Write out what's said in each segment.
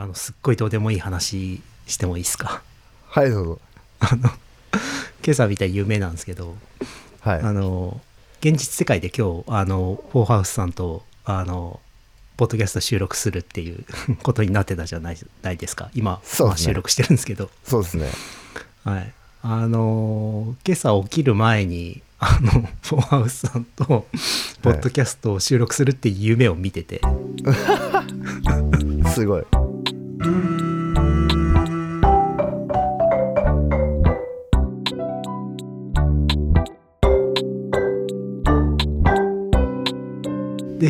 あのすっごいどうでもいい話してもいいですか？はいどうぞ。あの今朝見た夢なんですけど、はい。あの現実世界で今日あのフォーハウスさんとあのポッドキャスト収録するっていう ことになってたじゃないないですか。今、ね。収録してるんですけど。そうですね。はい。あの今朝起きる前にあのフォーハウスさんとポッドキャストを収録するっていう夢を見てて、すごいで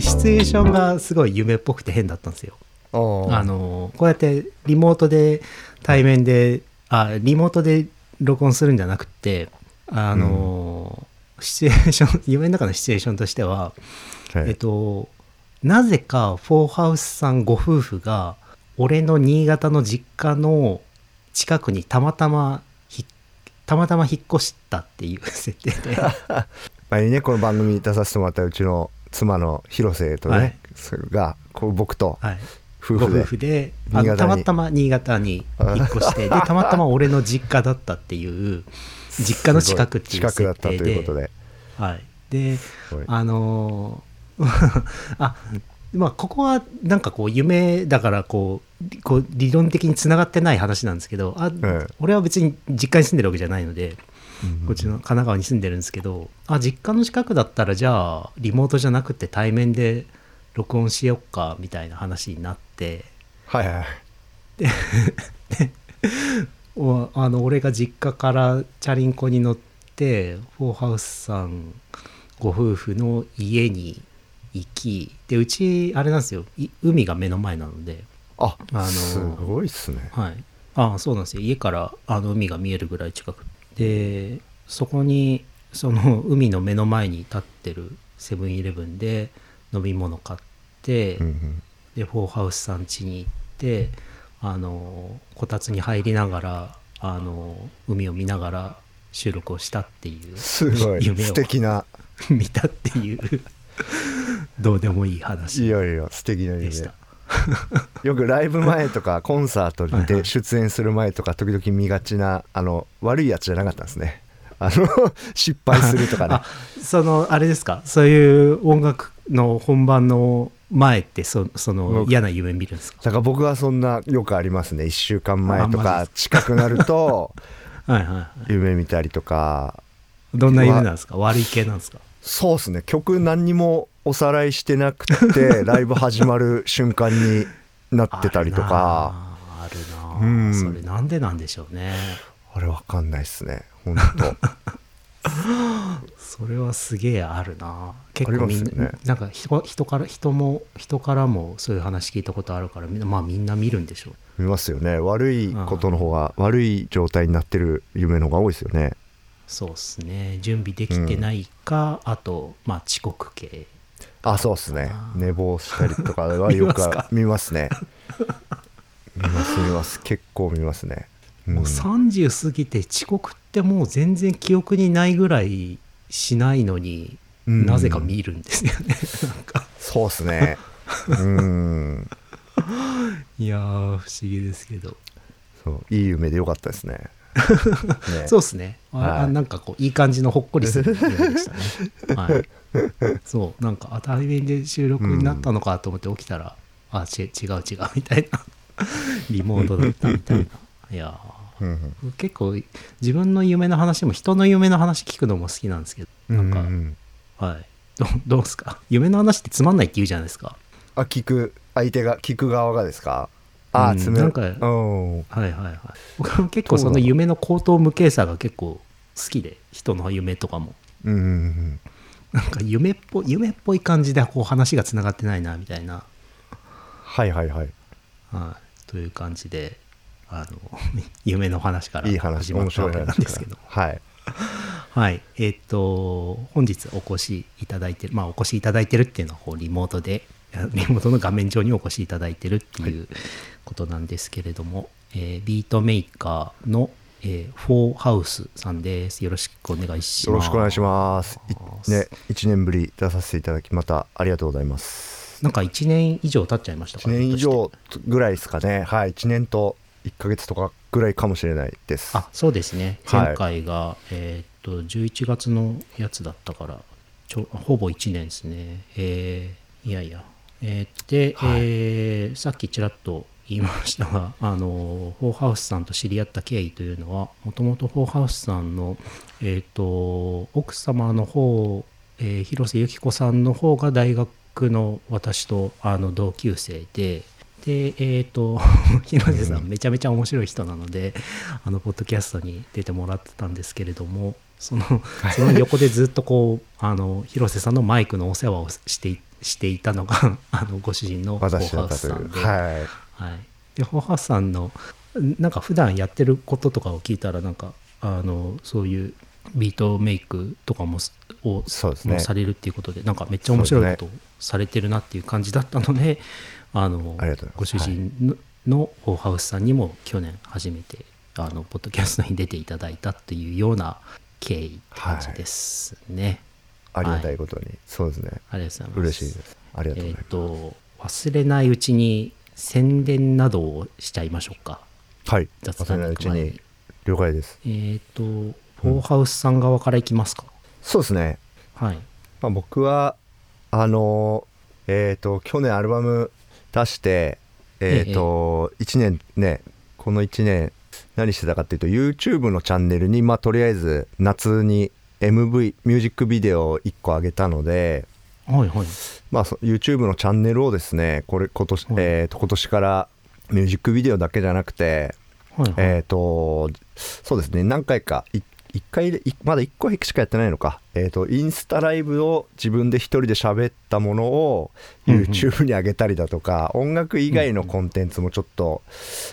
シチュエーションがすごい夢っぽくて変だったんですよ。ああのこうやってリモートで対面であリモートで録音するんじゃなくてあの、シチュエーション 夢の中のシチュエーションとしては、はい。えっとなぜかフォーハウスさんご夫婦が俺の新潟の実家の近くにたまたまひたまたま引っ越したっていう設定で。前にねこの番組に出させてもらったうちの妻の広瀬とね、はい。それがこう僕と夫夫婦で、婦であの新潟に。たまたま新潟に引っ越してで たまたま俺の実家だったっていう実家の近くっていう近くだったと設定でいうことで。はい、であのー あまあここはなんかこう夢だからこうこう理論的につながってない話なんですけどあ、ええ。俺は別に実家に住んでるわけじゃないのでうんこっちの神奈川に住んでるんですけどあ実家の近くだったらじゃあリモートじゃなくて対面で録音しよっかみたいな話になって。はいはい。おあの俺が実家からチャリンコに乗ってフォーハウスさんご夫婦の家に行きでうちあれなんですよ。い海が目の前なので。あ、あのすごいっすね。はい。あそうなんですよ。家からあの海が見えるぐらい近く。でそこにその海の目の前に立ってるセブンイレブンで飲み物買って、うんうん。でフォーハウスさん家に行ってあのこたつに入りながらあの海を見ながら収録をしたっていう。すごい。夢を素敵な。見たっていう どうでもいいい話やいや素敵な夢。でした。よくライブ前とかコンサートで出演する前とか時々見がちなあの悪いやつじゃなかったんですね。あの 失敗するとかね。あそのあれですか？そういう音楽の本番の前ってそその僕嫌な夢見るんですか？だから僕はそんなよくありますね。1週間前とかジ近くなるとはい。夢見たりとか。どんな夢なんですか？悪い系なんですか？そうですね。曲何にもおさらいしてなくて ライブ始まる瞬間になってたりとか。あるなあうん。それなんでなんでしょうね。あれわかんないっすね。本 それはすげえあるな。結構みんな、ね。なんか人人から人も人からもそういう話聞いたことあるからみんなまあみんな見るんでしょう。当見ますよね。悪いことの方が悪い状態になってる夢の方が多いですよねそうっすね。準備できてないか、あとまあ遅刻系。あそうっすね。あ寝坊したりとかはよく 見ますね。見ます見ます。結構見ますね、うん。もう30過ぎて遅刻ってもう全然記憶にないぐらいしないのに、うん。なぜか見るんですよね。そうっすね。うん。いやー不思議ですけど。そう。いい夢でよかったですねね。そうっすね。あ、はい。あなんかこういい感じのほっこりする夢でしたね。はい。そう。なんかあ対面で収録になったのかと思って起きたら、あち違う違うみたいな。リモートだったみたいな。いや結構自分の夢の話も人の夢の話聞くのも好きなんですけど。なんか、ううん。はい。どどうですか？夢の話ってつまんないって言うじゃないですか。あ聞く相手が聞く側がですか？あうん。なんかうん。はいはいはい。僕は結構その夢の口頭無形さが結構好きで人の夢とかも。うんうんうんなんか夢っぽい夢っぽい感じでこう話がつながってないなみたいな、はいはいはい。はい、という感じであの 夢の話からいい話始まったわけなんですけど。はい。はい。えっ、と本日お越しいただいてるまあお越しいただいてるっていうのはこうリモートでリモートの画面上にお越しいただいてるっていうことなんですけれども、えービートメーカーの、えーフォーハウスさんです。よろしくお願いします。よろしくお願いします。いね1年ぶり出させていただきまたありがとうございます。なんか1年以上経っちゃいましたか1年以上ぐらいですかね。はい1年と1ヶ月とかぐらいかもしれないです。あそうですね。はい。前回が、えーっと11月のやつだったからちょほぼ1年ですね。えーいやいやえーで、はい。えーさっきちらっと言いましたが あのフォーハウスさんと知り合った経緯というのはもともとフォーハウスさんの、えーっと奥様の方、えー広瀬由紀子さんの方が大学の私とあの同級生ででえっ、と 広瀬さんめちゃめちゃ面白い人なので、あのポッドキャストに出てもらってたんですけれどもそのその横でずっとこうあの広瀬さんのマイクのお世話をしていしていたのが あのご主人のフォー私だハウスさんで,、はい。はい、でフォーハウスさんのなんか普段やってることとかを聞いたらなんかあのそういうビートメイクとかもすをそうですね。もされるっていうことでなんかめっちゃ面白いことをされてるなっていう感じだったのであのありがとうご主人の,、のフォーハウスさんにも去年初めてあのポッドキャストに出ていただいたっていうような経緯って感じですね。ありがたいことに、そうですね。ありがとうございます。嬉しいです。ありがとうございます、と忘れないうちに宣伝などをしちゃいましょうか。はい。雑忘れないうち談に了解です。えっ、とフォーハウスさん側からいきますか？そうですね。はい。まあ、僕はあのえっ、と去年アルバム出してえっ、と、1年ねこの1年何してたかっていうと YouTube のチャンネルにまあとりあえず夏に MV ミュージックビデオを1個上げたのではいはい。まあそ YouTube のチャンネルをですねこれ今年、はいえーと今年からミュージックビデオだけじゃなくてはいはい。えっ、とそうですね何回かい一回でいまだ1個しかやってないのかえっ、とインスタライブを自分で一人で喋ったものをうんうん YouTube に上げたりだとか、音楽以外のコンテンツもちょっと、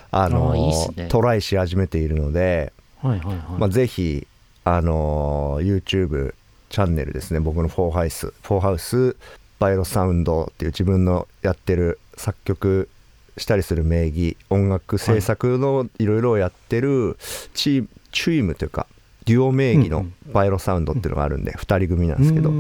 あのあーいいっすねトライし始めているので、はいはいはい。まあ、ぜひあの YouTube チャンネルですね。僕のフォーハウス。フォーハウスバイロサウンドっていう自分のやってる作曲したりする名義音楽制作のいろいろをやってるチームチームというかデュオ名義のうんバイロサウンドっていうのがあるんで2人組なんですけど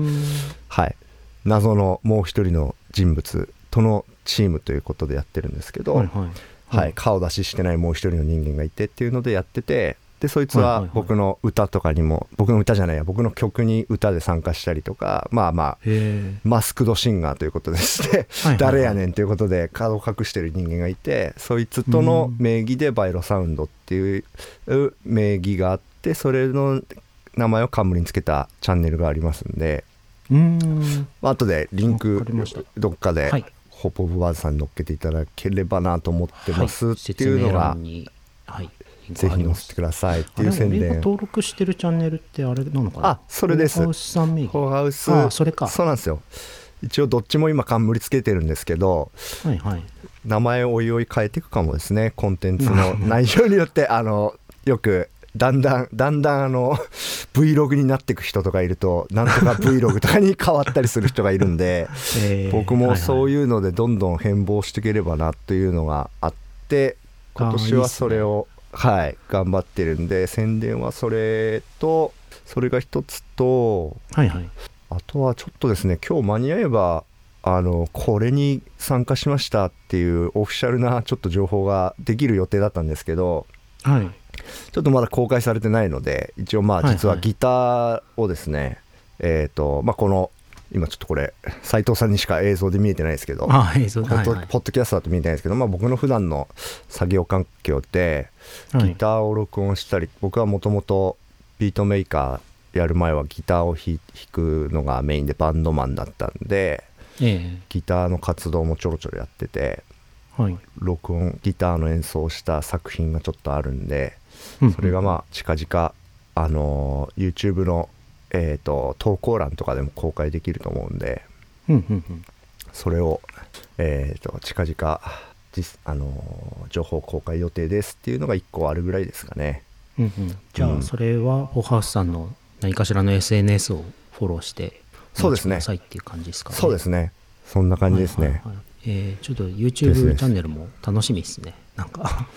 はい。謎のもう一人の人物とのチームということでやってるんですけど、はいはい。はい、顔出ししてないもう一人の人間がいてっていうのでやっててでそいつは僕の歌とかにも僕の歌じゃないや僕の曲に歌で参加したりとかまあまあへマスクドシンガーということでして誰やねんということで顔を隠してる人間がいてそいつとの名義でバイロサウンドっていう名義があってそれの名前を冠につけたチャンネルがありますんで。え。うーん。まあ後でリンわクどっかではい。ホップオブバーズさんに乗っけていただければなと思ってますはいっていうのがはい。ぜひ載せてくださいっていう宣伝登録してるチャンネルってあれなのかなあそれですフォーハウスさん名義フォーハウスあそれかそうなんですよ一応どっちも今冠つけてるんですけどはいはい。名前をおいおい変えていくかもですねコンテンツの内容によってあのよくだんだんだんだんあの Vlog になっていく人とかいるとなんとか Vlog とかに変わったりする人がいるんでえー僕もそう。いうのでどんどん変貌していければなというのがあって今年はそれをはい頑張ってるんで宣伝はそれとそれが一つとはいはい。あとはちょっとですね今日間に合えばあのこれに参加しましたっていうオフィシャルなちょっと情報ができる予定だったんですけどはい。ちょっとまだ公開されてないので一応まあはいはい実はギターをですね、えっ、とまあこの今ちょっとこれ斉藤さんにしか映像で見えてないですけどあ、映像ポッドはいはい。ポッドキャストだと見えてないですけど、まあ、僕の普段の作業環境ではい。ギターを録音したり、僕はもともとビートメーカーやる前はギターを弾弾くのがメインでバンドマンだったんでえギターの活動もちょろちょろやっててえはい。録音ギターの演奏をした作品がちょっとあるんでそれがまあ近々あのー YouTube の、えー、と投稿欄とかでも公開できると思うんでうんうんうん。それを、えー、と近々実、あのー情報公開予定ですっていうのが1個あるぐらいですかね。うんうん、じゃうん。あそれはフォーハウスさんの何かしらの SNS をフォローしてそうですね。お待ちくださいっていう感じですかね。そうですね。そんな感じですね、はいはいはい。えーちょっと YouTube チャンネルも楽しみですね。なんか。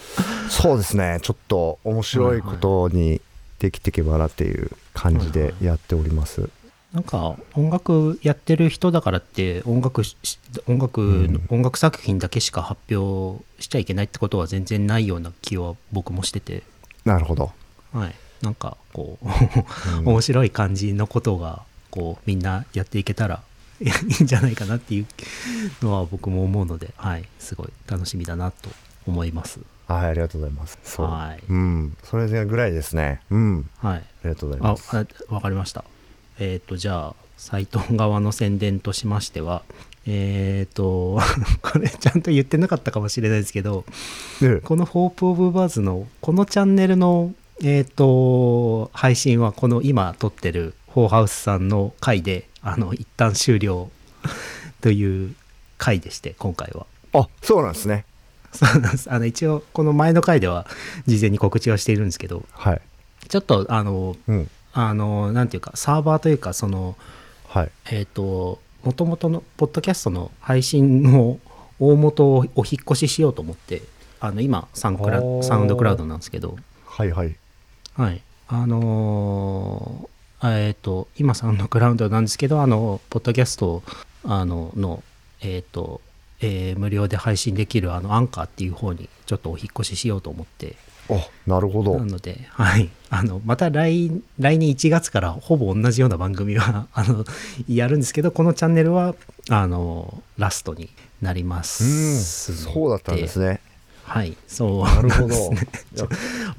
そうですね。ちょっと面白いことにできていけばなっていう感じでやっております、なんか音楽やってる人だからって音楽し音楽、うん。音楽作品だけしか発表しちゃいけないってことは全然ないような気は僕もしてて、なるほど、はい、なんかこううん。面白い感じのことがこうみんなやっていけたらいいんじゃないかなっていうのは僕も思うので、はい、すごい楽しみだなと思います。はいありがとうございます。そう、はい。うん。それぐらいですね。うん。はい、ありがとうございあます。あわかりました。えっ、とじゃあサイト側の宣伝としましてはえっ、と これちゃんと言ってなかったかもしれないですけどでこの「ホープ・オブ・バズ」のこのチャンネルのえっ、と配信はこの今撮ってるフォーハウスさんの回であの一旦終了という回でして今回は。あそうなんですねそうなんです。あの一応この前の回では事前に告知はしているんですけどはい。ちょっとあのうん。あのなんていうかサーバーというかそのはい。えっ、ともともとのポッドキャストの配信の大元をお引っ越ししようと思ってあの今サンクラサウンドクラウドなんですけど。はいはい。はい。あのーえっ、と今サウンドクラウドなんですけどあのポッドキャストあののえっ、とえー無料で配信できるあのアンカーっていう方にちょっとお引っ越ししようと思って。あなるほど。なので、はい、あのまた来来年1月からほぼ同じような番組は あのやるんですけどこのチャンネルはあのラストになりまうん。すのそうだったんですね。はい。そう。なるほど。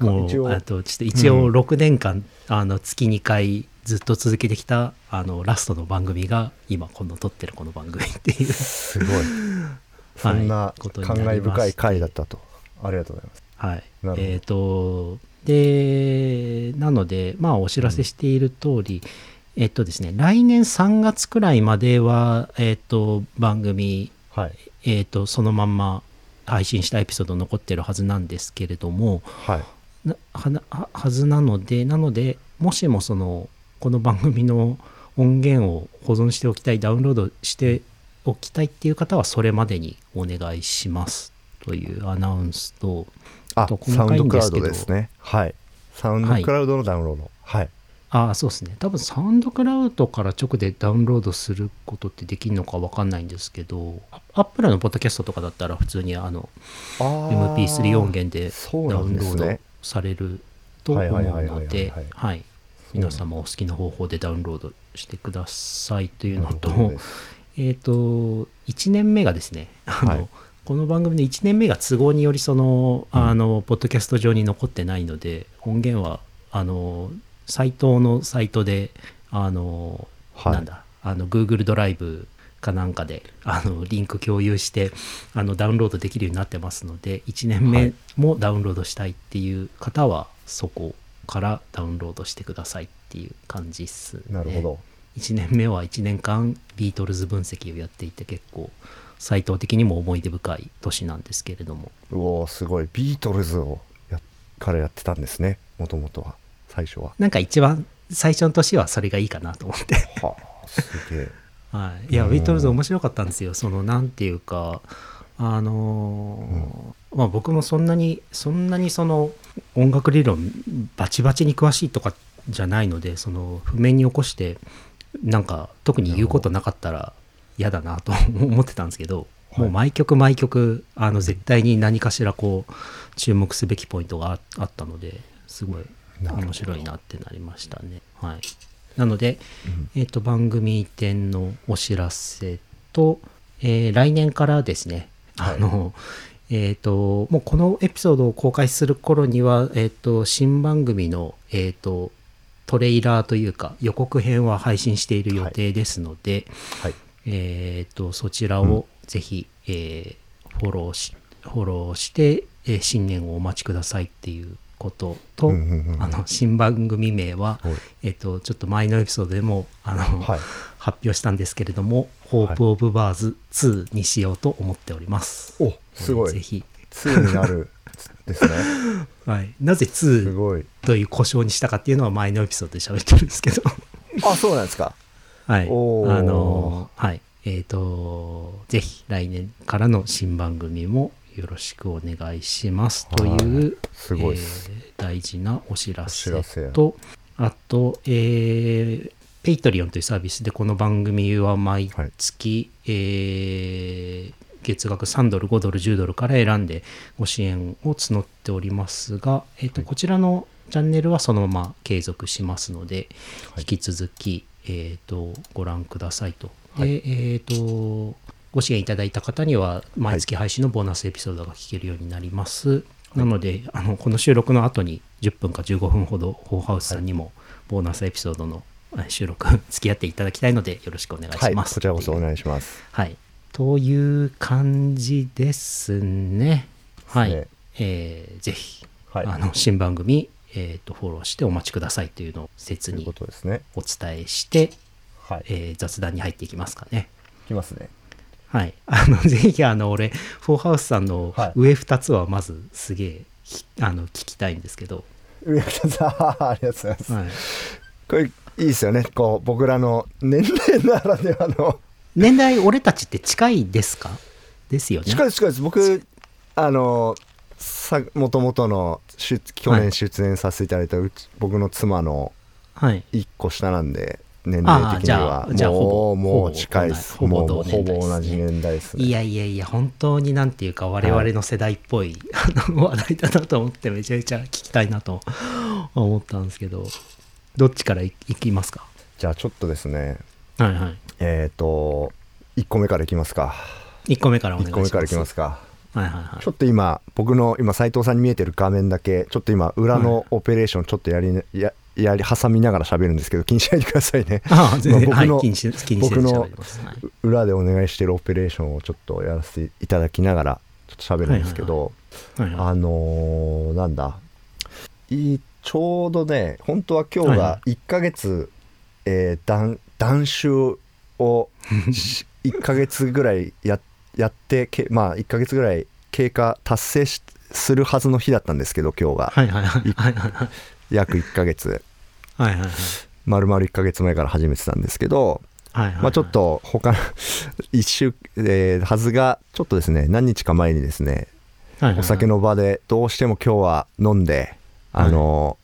もうあとちょっと一応うん。6年間、あの月2回ずっと続けてきたあのラストの番組が今この撮ってるこの番組っていう。すごい。そんなことに感慨深い回だったと。ありがとうございます。はい。えっ、とでなのでまあお知らせしている通り、えっとですね来年3月くらいまではえっ、と番組はい。えっ、とそのまんま配信したエピソード残ってるはずなんですけれどもはい。なはなははずなのでなのでもしもそのこの番組の音源を保存しておきたいダウンロードしておきたいっていう方はそれまでにお願いしますというアナウンスとあと細サウンドクラウドですね。はい。サウンドクラウドのダウンロード。はい。ああそうですね。多分サウンドクラウドから直でダウンロードすることってできるのか分かんないんですけどアップルのポッドキャストとかだったら普通にあのあー MP3 音源でダウンロードされると思うはいはいはいはいはいのではい。はい皆様お好きな方法でダウンロードしてくださいというのとほどですえっ、と1年目がですねあの、はいこの番組の1年目が都合によりその、あのポッドキャスト上に残ってないので音源はあのサイトのサイトであの、はい。なんだあの Google ドライブかなんかであのリンク共有してあのダウンロードできるようになってますので1年目はい。もダウンロードしたいっていう方はそこからダウンロードしてくださいっていう感じっすね。なるほど。1年目は1年間ビートルズ分析をやっていて結構斎藤的にも思い出深い年なんですけれども。うおーすごい。ビートルズをやからやってたんですね。もともとは。最初は。なんか一番最初の年はそれがいいかなと思って。はあすげえ。はい、いやうんビートルズ面白かったんですよ。そのなんていうかあのーまあ僕もそんなにそんなにその音楽理論バチバチに詳しいとかじゃないのでその譜面に起こしてなんか特に言うことなかったら嫌だなと 思ってたんですけど、はい。もう毎曲毎曲あの絶対に何かしらこう注目すべきポイントがああったのですごい面白いなってなりましたね。はい、なので、えっと番組移転のお知らせと、えー来年からですね、はい。あのえっ、ともうこのエピソードを公開する頃には、えっと新番組の、えっとトレーラーというか予告編は配信している予定ですので、はい。えっとそちらをぜひ、えーフォローしフォローして、えー新年をお待ちくださいっていうことと、うんうんうんあの新番組名は、はい。えっと、ちょっと前のエピソードでもあの、はい。発表したんですけれども「ホープ・オブ・バーズ2」にしようと思っております。おすごい。ぜひ、2になる。ですね。はい、なぜ2すごい。という故障にしたかっていうのは前のエピソードで喋ってるんですけど。あそうなんですか。はい。あのはい。えっ、とぜひ来年からの新番組もよろしくお願いします。という、すごいっす。えー大事なお知らせとあと、えーペイトリオンというサービスでこの番組は毎月、えー月額3ドル、5ドル、10ドルから選んでご支援を募っておりますが、えーとこちらのチャンネルはそのまま継続しますので、はい引き続き、えー、とご覧くださいと。はいで、えーとご支援いただいた方には毎月配信のボーナスエピソードが聞けるようになります。なのであのこの収録の後に10分か15分ほどホーハウスさんにもボーナスエピソードのえ収録付き合っていただきたいのでよろしくお願いはいします。こちらこそお願いしますはい。という感じですね。はい。ねえーぜひ、はいあの新番組、えーとフォローしてお待ちくださいというのを切にということですねお伝えして、はいえー雑談に入っていきますかね。いきますねはい。あの、ぜひ、あの、俺、フォーハウスさんのはい上2つはまずすげえ、ひあの、聞きたいんですけど、上田さんありがとうございます、はい。これいいですよねこう僕らの年齢ならではの年代、俺たちって近いですか？ですよね。近いです近いです。僕あのさもともとの出去年出演させていただいたうち、僕の妻のはい。1個下なんで年齢的には。ほぼもう近いです。ほぼほぼ同じ年代ですね。いやいやいや、本当になんていうか、我々の世代っぽい、あの話題だなと思って、めちゃめちゃ聞きたいなと思ったんですけど、どっちからいいきますか？じゃあちょっとですね。はいはい。えっ、と1個目からいきますか。1個目からお願い1します。個目からいきますか。はいはいはい。ちょ。っと今僕の今斉藤さんに見えてる画面だけちょっと今裏のオペレーションちょっとやりややり挟みながら喋るんですけど気にしないでくださいね。ああ、全然、僕の気にし気にして僕の裏でお願いしてるオペレーションをちょっとやらせていただきながらちょっと喋るんですけど、はいはいあのーなんだ。いちょうどね本当は今日はが1ヶ月、えー断断酒をし1ヶ月ぐらいややってけまあ1ヶ月ぐらい経過達成しするはずの日だったんですけど今日がは。いはいはいはい。はい約1ヶ月。はいはいはい。丸々1ヶ月前から始めてたんですけど、はいはいはい。まあ、ちょっと他の一週、えーはずがちょっとですね何日か前にですねはいはいはい。お酒の場でどうしても今日は飲んであの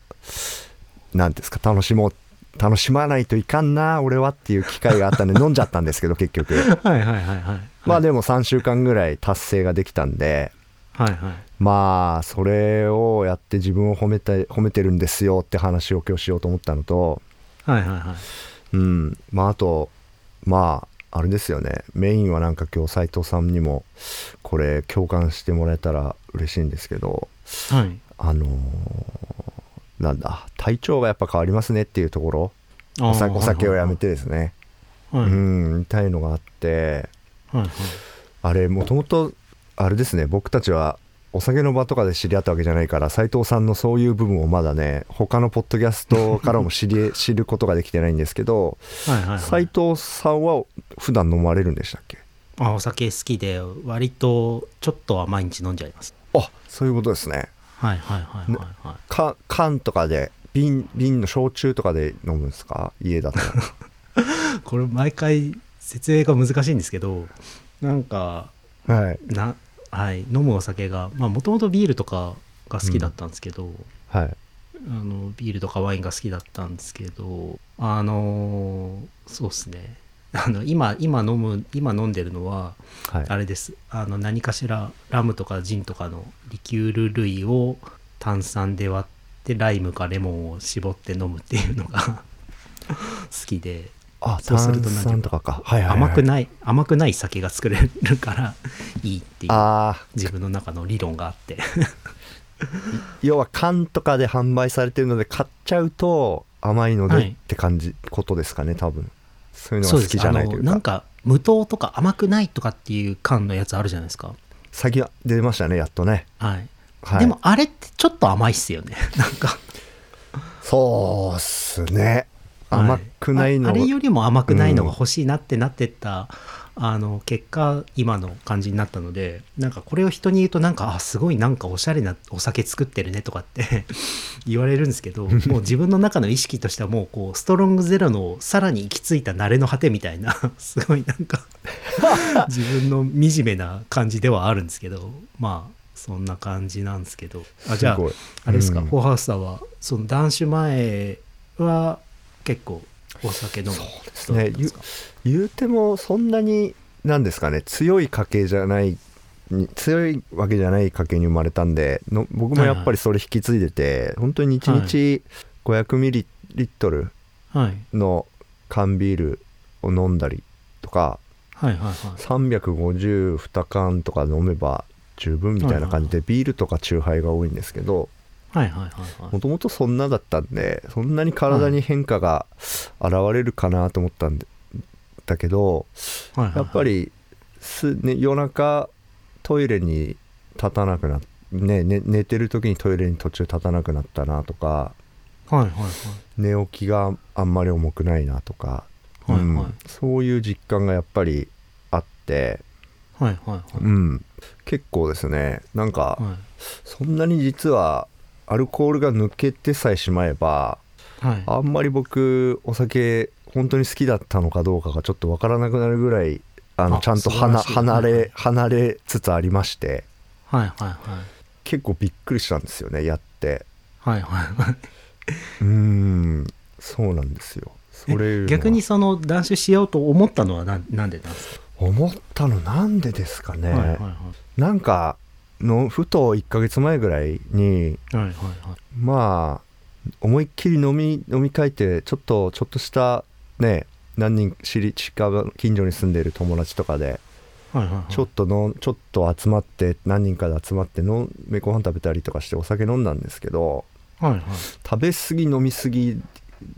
何ですか楽しもう楽しまないといかんな俺はっていう機会があったんで飲んじゃったんですけど結局。はいはいはいはい。まあでも3週間ぐらい達成ができたんで。はいはい。まあそれをやって自分を褒めて褒めてるんですよって話を今日しようと思ったのと。はいはいはい。うん。まああとまああれですよね。メインはなんか今日斉藤さんにもこれ共感してもらえたら嬉しいんですけど。はい。あのーなんだ体調がやっぱ変わりますねっていうところ。お酒お酒をやめてですね。はい。はいうんみたいのがあって。はいはい。あれもともとあれですね僕たちはお酒の場とかで知り合ったわけじゃないから斉藤さんのそういう部分をまだね他のポッドキャストからも知り 知ることができてないんですけどはいはいはい。斉藤さんは普段飲まれるんでしたっけ？あお酒好きで割とちょっとは毎日飲んじゃいます。あそういうことですねはいはいはいはいはい。か缶とかで瓶瓶の焼酎とかで飲むんですか？家だと。これ毎回説明が難しいんですけどなんかはい。なはい飲むお酒がまあもともとビールとかが好きだったんですけど、はい。あのビールとかワインが好きだったんですけどあのそうですねあの今今飲む今飲んでるのははい。あれです。あの何かしらラムとかジンとかのリキュール類を炭酸で割ってライムかレモンを絞って飲むっていうのが 好きで。あそうす炭ると何とかか。はいはい、はい、甘くない甘くない酒が作れるからいいっていう自分の中の理論があって。要は缶とかで販売されてるので買っちゃうと甘いのではい。って感じ、ことですかね多分そういうのが好きじゃないというか。なんか無糖とか甘くないとかっていう缶のやつあるじゃないですか。先は出ましたねやっとね。はい、はい。でもあれってちょっと甘いっすよね。なんか。そうっすね。甘くないのが、ああれよりも甘くないのが欲しいなってなってった、あの結果今の感じになったのでなんかこれを人に言うとなんかあすごいなんかおしゃれなお酒作ってるねとかって 言われるんですけど もう自分の中の意識としてはもうこうストロングゼロのさらに行き着いた慣れの果てみたいな すごいなんか自分の惨めな感じではあるんですけどまあそんな感じなんですけど。あじゃああれですか、うん。フォーハウスさんはその男子前は結構お酒飲む人ね。だったんですか？言うてもそんなになんですかね強い家系じゃないに強いわけじゃない家系に生まれたんでの僕もやっぱりそれ引き継いでて、本当に1日500ミリリットルはい。の缶ビールを飲んだりとかはいはいはい。352缶とか飲めば十分みたいな感じでビールとかチューハイが多いんですけどはいはいはいはい。もともとそんなだったんでそんなに体に変化が現れるかなと思ったんでだけどはいはいはい。やっぱりす、ね、夜中トイレに立たなくなっね、ね寝てる時にトイレに途中立たなくなったなとかはいはい寝起きがあんまり重くないなとか、はいはい。うんそういう実感がやっぱりあって、はいはいはい。うん、結構ですね。なんかはい。そんなに実はアルコールが抜けてさえしまえばはいあんまり僕お酒本当に好きだったのかどうかがちょっとわからなくなるぐらいあのあちゃんと離れ離れつつありまして。はいはいはい。結構びっくりしたんですよねやって。はいはいはうーんそうなんですよ。それ逆にその断酒しようと思ったのはなんなんでなんですか？思ったのなんでですかね、はいはいはい。なんかのふと1ヶ月前ぐらいにはいはいはい。まあ思いっきり飲み飲み会ってちょっとちょっとしたね何人知り近場近所に住んでいる友達とかではいはいはい。ちょっとのちょっと集まって何人かで集まってのめご飯食べたりとかしてお酒飲んだんですけどはいはい。食べ過ぎ飲み過ぎ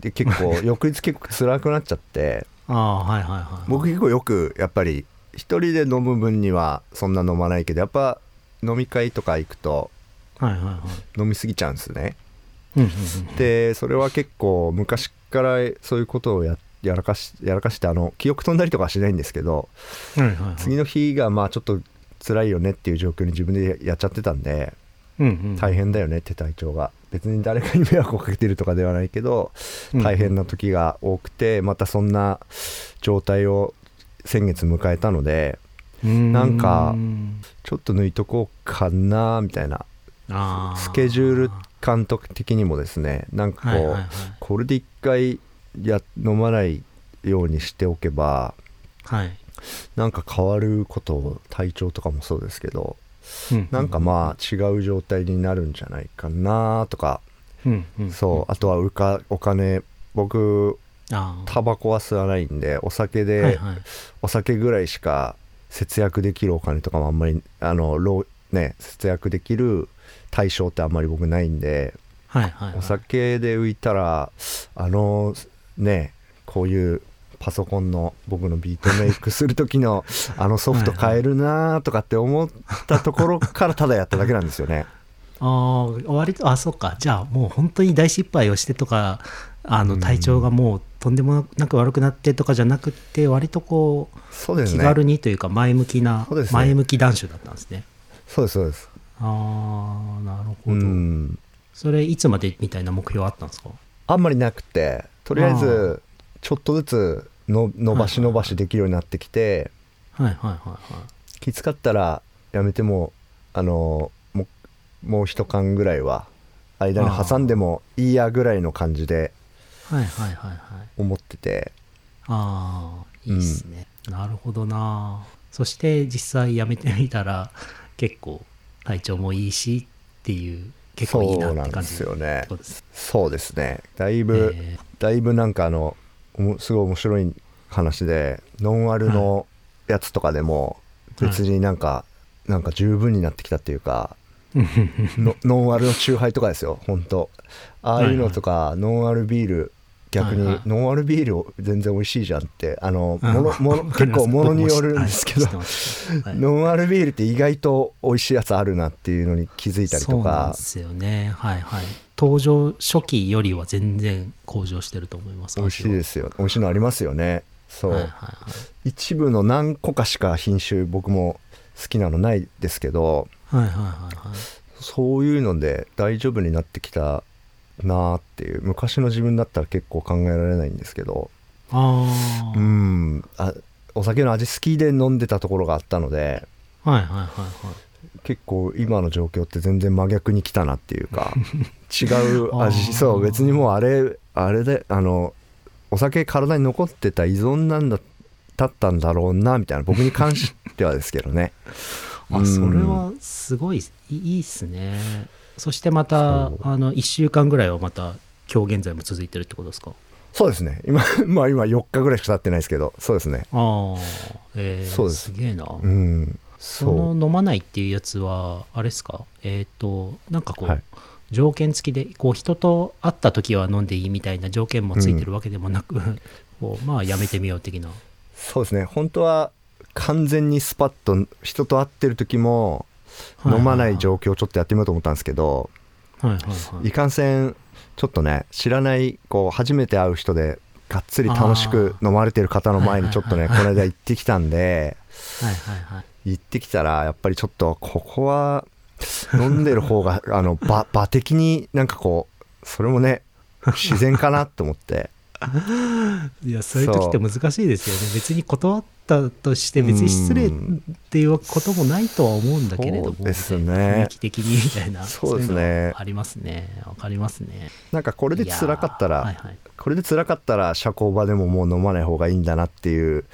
で結構 翌日結構辛くなっちゃってああはいはいはい。僕結構よくやっぱり一人で飲む分にはそんな飲まないけどやっぱ飲み会とか行くとはいはいはい。飲み過ぎちゃうんですね。うんうんうんでそれは結構昔からそういうことをややらかしやらかしてあの記憶飛んだりとかはしないんですけどはいはいはい。次の日がまあちょっと辛いよねっていう状況に自分でやっちゃってたんでうんうん。大変だよねって体調が。別に誰かに迷惑をかけてるとかではないけど大変な時が多くてまたそんな状態を先月迎えたのでなんかうんちょっと抜いとこうかなみたいな。スケジュール監督的にもですねなんかこう、これで一回や飲まないようにしておけばはい。なんか変わること体調とかもそうですけどうん。なんかまあ違う状態になるんじゃないかなとか。うんうん。そう。あとはうかお金。僕タバコは吸わないんでお酒で、はいはい。お酒ぐらいしか節約できるお金とかもあんまりあのローね節約できる対象ってあんまり僕ないんではいはいはい。お酒で浮いたらあのねこういうパソコンの僕のビートメイクする時の あのソフト買えるなとかって思ったところからただやっただけなんですよね。ああ割とあそっかじゃあもう本当に大失敗をしてとかあのうん体調がもうとんでもなく悪くなってとかじゃなくて割とこうね。気軽にというか前向きな前向き男子だったんですねそうですそうです。ああなるほうどん。それいつまでみたいな目標あったんですか？あんまりなくてとりあえあずちょっとずつの伸ばし伸ばしできるようになってきて、はいはいはいはいきつかったらやめてもあのもうもう一缶ぐらいは間に挟んでもいいやぐらいの感じではいはいはいはい。思ってて。ああいいっすね、なるほどな。そして実際やめてみたら結構体調もいいしっていう結構いいなって感じ。そうなんですよね。そうですね。だいぶ、えだいぶなんかあのすごい面白い話でノンアルのやつとかでも別になんか、なんか十分になってきたっていうかノンアルのチューハイとかですよ本当。ああいうのとか、ノンアルビール逆に、はいはい。ノンアルビール全然美味しいじゃんってあのあもの もの結構ものによるんですけど、ノンアルビールって意外と美味しいやつあるなっていうのに気づいたりとそうなんかですよね。はいはい登場初期よりは全然向上してると思います。美味しいですよ。美味しいのありますよね。そう、はいはいはい。一部の何個かしか品種僕も好きなのないですけどはいはいはいはい。そういうので大丈夫になってきたなーっていう。昔の自分だったら結構考えられないんですけど。ああ、うん。あお酒の味好きで飲んでたところがあったので。はいはいはいはい結構今の状況って全然真逆に来たなっていうか 違う味。そう別にもうあれあれであのお酒体に残ってた依存なんだだったんだろうなみたいな僕に関してはですけどね。あそれはすごいいいっすね。そしてまたあの1週間ぐらいはまた今日現在も続いてるってことですか？そうですね。今 まあ今4日ぐらいしか経ってないですけどそうですね。ああえー、そうです。すげえな。うんその飲まないっていうやつはあれですか？えっ、ー、となんかこう、はい。条件付きでこう人と会った時は飲んでいいみたいな条件もついてるわけでもなく、うん、こうまあやめてみよう的な。そうですね。本当は完全にスパッと人と会ってる時も飲まない状況をちょっとやってみようと思ったんですけど、はいはいはい、いかんせんちょっとね知らないこう初めて会う人でがっつり楽しく飲まれてる方の前にちょっとねこの間行ってきたんではいはいはい行ってきたらやっぱりちょっとここは飲んでる方が あの場場的になんかこうそれもね自然かなと思って。いやそういう時って難しいですよね。別に断ったとして別に失礼っていうこともないとは思うんだけれどもそうですね。雰囲気的にみたいな。そうですね。ありますね。わかりますね。なんかこれで辛かったら、はいはい、これで辛かったら社交場でももう飲まない方がいいんだなっていう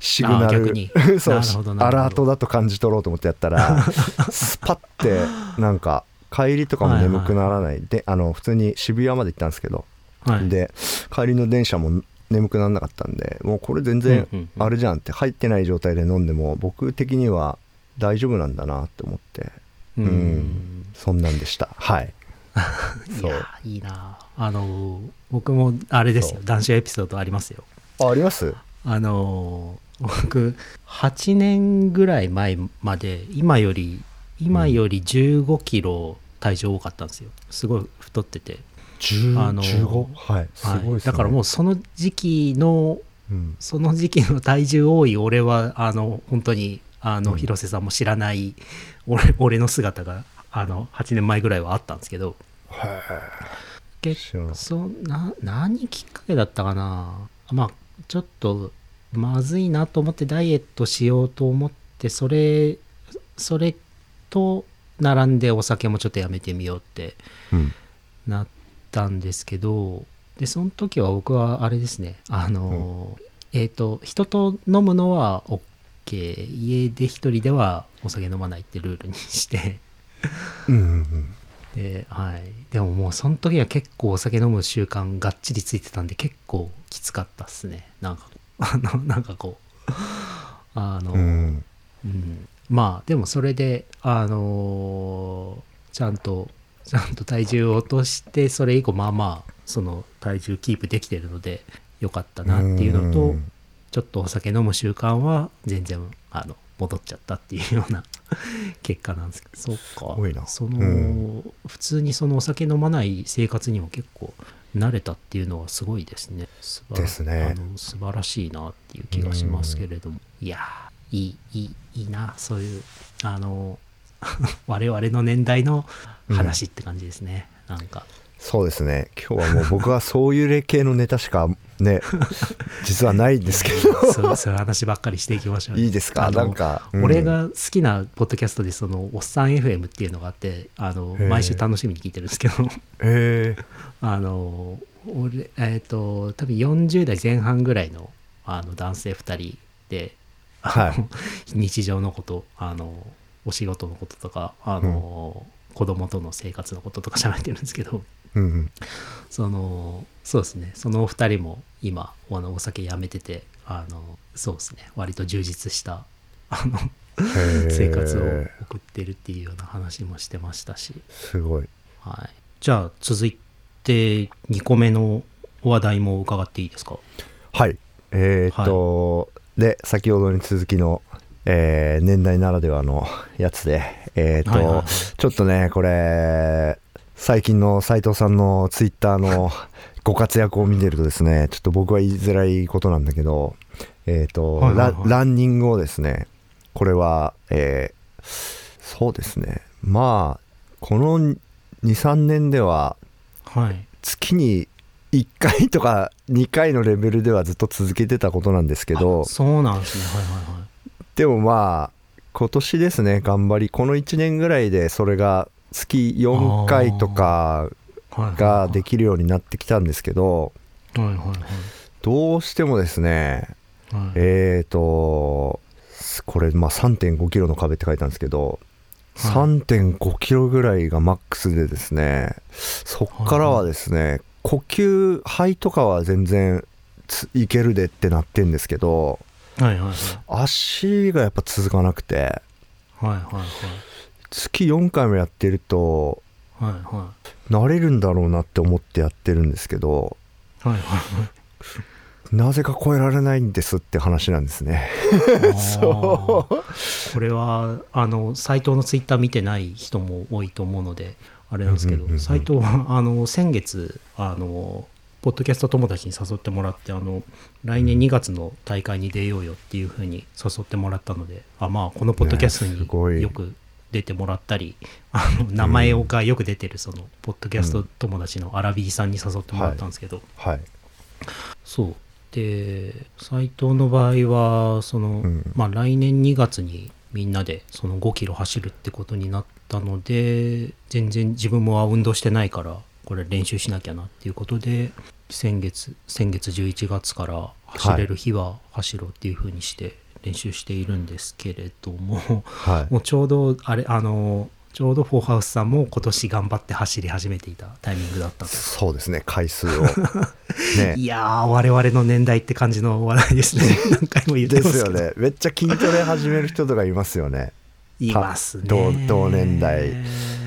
シグナル。そう。アラートだと感じ取ろうと思ってやったら スパッてなんか帰りとかも眠くならない、はいはい、であの普通に渋谷まで行ったんですけど、はい、で帰りの電車も眠くならなかったんでもうこれ全然あれじゃんって入ってない状態で飲んでも僕的には大丈夫なんだなって思って。うん、そんなんでした。はい。いやいいな。あの僕もあれですよ。男子エピソードありますよ。ああります？あの僕8年ぐらい前まで今より今より15キロ体重多かったんですよ。すごい太ってて。あの15はい。すごい、ね。だからもうその時期の、うん、その時期の体重多い俺はあの本当にあの、うん、広瀬さんも知らない俺俺の姿があの8年前ぐらいはあったんですけど。結そな何きっかけだったかな。まあちょっとまずいなと思ってダイエットしようと思ってそれそれと並んでお酒もちょっとやめてみようってなったんですけど、でその時は僕はあれですねあの、うん、えっ、ー、と人と飲むのは OK 家で一人ではお酒飲まないってルールにして。うんうんうん。ではい、でももうその時は結構お酒飲む習慣がっちりついてたんで結構きつかったっすね。なんかあのなんかこうあの、うん、うん、まあでもそれであのー、ちゃんとちゃんと体重を落としてそれ以降まあまあその体重キープできてるのでよかったなっていうのと、ちょっとお酒飲む習慣は全然あの戻っちゃったっていうような 結果なんですけど。そっか。その、うん、普通にそのお酒飲まない生活にも結構慣れたっていうのはすごいですね。ですね。あの素晴らしいなっていう気がしますけれども、うん、いやいいいいいいなそういうあの 我々の年代の話って感じですね、うん、なんか。そうですね。今日はもう僕はそういう例系のネタしかね。実はないんですけど。そうそういう話ばっかりしていきましょう、ね、いいですか？なんか、うん、俺が好きなポッドキャストでそのおっさん FM っていうのがあってあの毎週楽しみに聞いてるんですけど。へ あの俺えっ、ー、と多分40代前半ぐらいのあの男性2人で、はい、日常のことあのお仕事のこととかあの、うん、子供との生活のこととか喋ってるんですけど。うんうん、そのそうですね。そのお二人も今あのお酒やめててあのそうですね。割と充実したあの生活を送ってるっていうような話もしてましたし。すごい、はい、じゃあ続いて2個目の話題も伺っていいですか？はい。えー、っと、はい、で先ほどに続きの、えー、年代ならではのやつでえー、っと、はいはいはい、ちょっとねこれ最近の斉藤さんのツイッターのご活躍を見てるとですね、ちょっと僕は言いづらいことなんだけど、えっ、ー、と、はいはいはい、ラ、ランニングをですね、これは、えー、そうですね、まあ、この2、3年では、はい、月に1回とか2回のレベルではずっと続けてたことなんですけど、そうなんですね、はいはいはい。でもまあ、今年ですね、頑張り、この1年ぐらいでそれが月4回とかができるようになってきたんですけど、どうしてもですねはい。えーとこれまあ3 5キロの壁って書いたんですけど、はい3.5キロぐらいがマックスでですねそっからはですね、呼吸肺とかは全然ついけるでってなってんですけど足がやっぱ続かなくてはいはいはい。月4回もやってるとはいは慣れるんだろうなって思ってやってるんですけどいはいはい。なぜか超えられないんですって話なんですね。そう。これはあの斎藤のツイッター見てない人も多いと思うのであれなんですけどうんうんうんうん。斎藤はあの先月あのポッドキャスト友達に誘ってもらってあの来年2月の大会に出ようよっていうふうに誘ってもらったのであまあこのポッドキャストによく出てもらったり、あの名前がよく出てるそのポッドキャスト友達のアラビーさんに誘ってもらったんですけど、はい、そう。で斎藤の場合はその、うん。まあ、来年2月にみんなでその5キロ走るってことになったので全然自分も運動してないからこれ練習しなきゃなっていうことで先月先月11月から走れる日は走ろうっていうふうにして練習しているんですけれども、はい。もうちょうどあれあのちょうどフォーハウスさんも今年頑張って走り始めていたタイミングだったと。そうですね。回数を。ね。いやー、我々の年代って感じの話題ですね。何回も言ってでます。よね。めっちゃ筋トレ始める人とかいますよね。いますね。同同年代。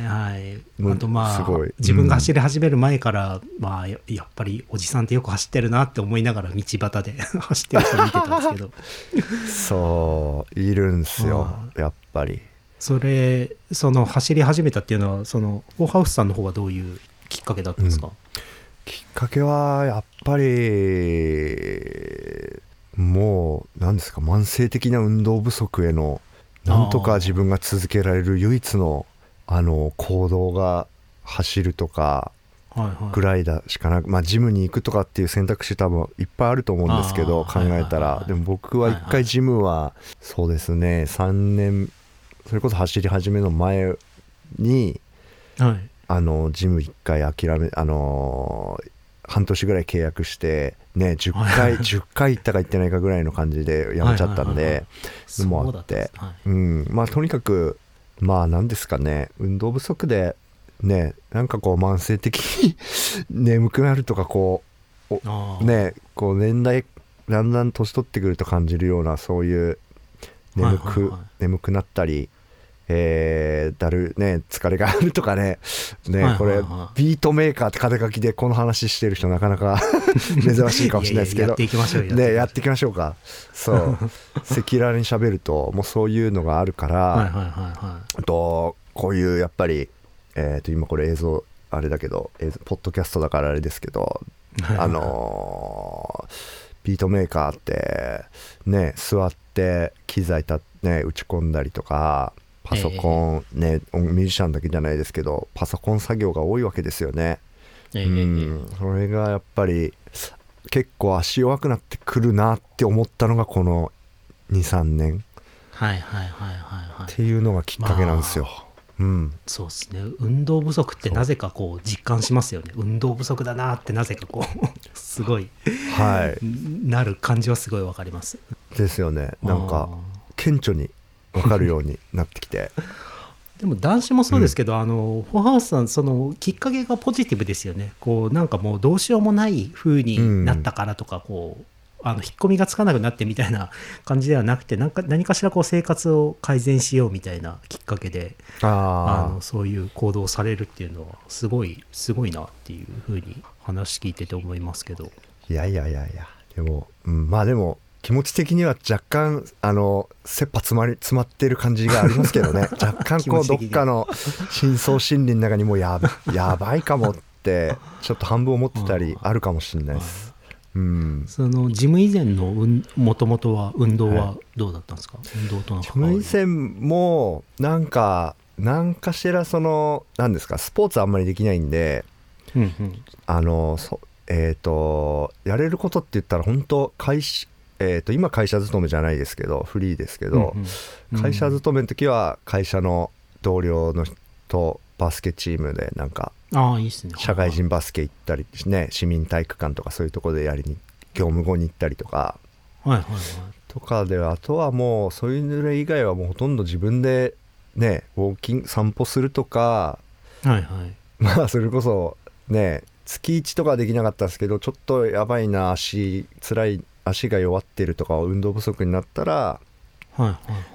はい。うんあとまあすごい、自分が走り始める前から、まあ、ややっぱりおじさんってよく走ってるなって思いながら道端で 走ってる人見てたんですけど、そういるんすよ。やっぱりそれ、その走り始めたっていうのは、その、フォーハウスさんの方はどういうきっかけだったんですか、きっかけはやっぱりもう何ですか慢性的な運動不足へのなんとか自分が続けられる唯一のあの行動が走るとか。ぐらい。だしかなくまあジムに行くとかっていう選択肢多分いっぱいあると思うんですけど考えたら。でも僕は一回ジムはそうですね3年それこそ走り始めの前にはい。あのジム一回諦めあのー半年ぐらい契約してね10はい。回10回行ったか行ってないかぐらいの感じでやめちゃったんでそうもあって。はい。うん。まあとにかくまあ何ですかね。運動不足でねなんかこう慢性的に 眠くなるとかこあうー。ねこう年代だんだん年取ってくると感じるようなそういう眠く、はいはいはい。眠くなったりえーだるね疲れがあるとかねね、はいはいはい。これビートメーカーって肩書きでこの話してる人なかなか 珍しいかもしれないですけど。ややっていきましょうやっていきましょうか。そう。赤裸々に喋るともうそういうのがあるから、はいはいはいはあとこういうやっぱり、えー、と今これ映像あれだけど映像ポッドキャストだからあれですけどい。あのービートメーカーってね座って機材た、ね、打ち込んだりとかパソコン、ねミュージシャンだけじゃないですけどパソコン作業が多いわけですよね。ええうんそれがやっぱり結構足弱くなってくるなって思ったのがこの23年はいはいはいはいはい。っていうのがきっかけなんですよ。うん、そうですね。運動不足ってなぜかこう実感しますよね。運動不足だなってなぜかこう、すごい、はいなる感じはすごいわかります。ですよねなんかあ顕著に分かるようになってきてー でも男子もそうですけど、あの、フォーハウスさん、そのきっかけがポジティブですよね。こう、なんかもうどうしようもない風になったからとか、こう、あの引っ込みがつかなくなってみたいな感じではなくてなんか何かしらこう生活を改善しようみたいなきっかけでああのそういう行動をされるっていうのはすごいすごいなっていうふうに話聞いてて思いますけど。あいやいやいやいや。でも、うん、まあでも気持ち的には若干あの切羽詰まり詰まってる感じがありますけどね。若干こうどっかの深層心理の中にもうややばいかもってちょっと半分思ってたりあるかもしれないです。うん、そのジム以前のもともとは運動はどうだったんですか、運動との関わり無以前もなんか何かしらその何ですか？スポーツあんまりできないんでうんうん。あのそえっ、とやれることって言ったら本当会社えー、と今会社勤めじゃないですけどフリーですけど、うんうん。会社勤めの時は会社の同僚の人とバスケチームでなんか社会人バスケ行ったりね市民体育館とかそういうところでやりに業務後に行ったりとか。はいはいはいとかであとはもうそういうの以外はもうほとんど自分でねウォーキング散歩するとかはいはい。まあそれこそね月1とかはできなかったですけどちょっとやばいな足辛い足が弱ってるとか運動不足になったらはいはい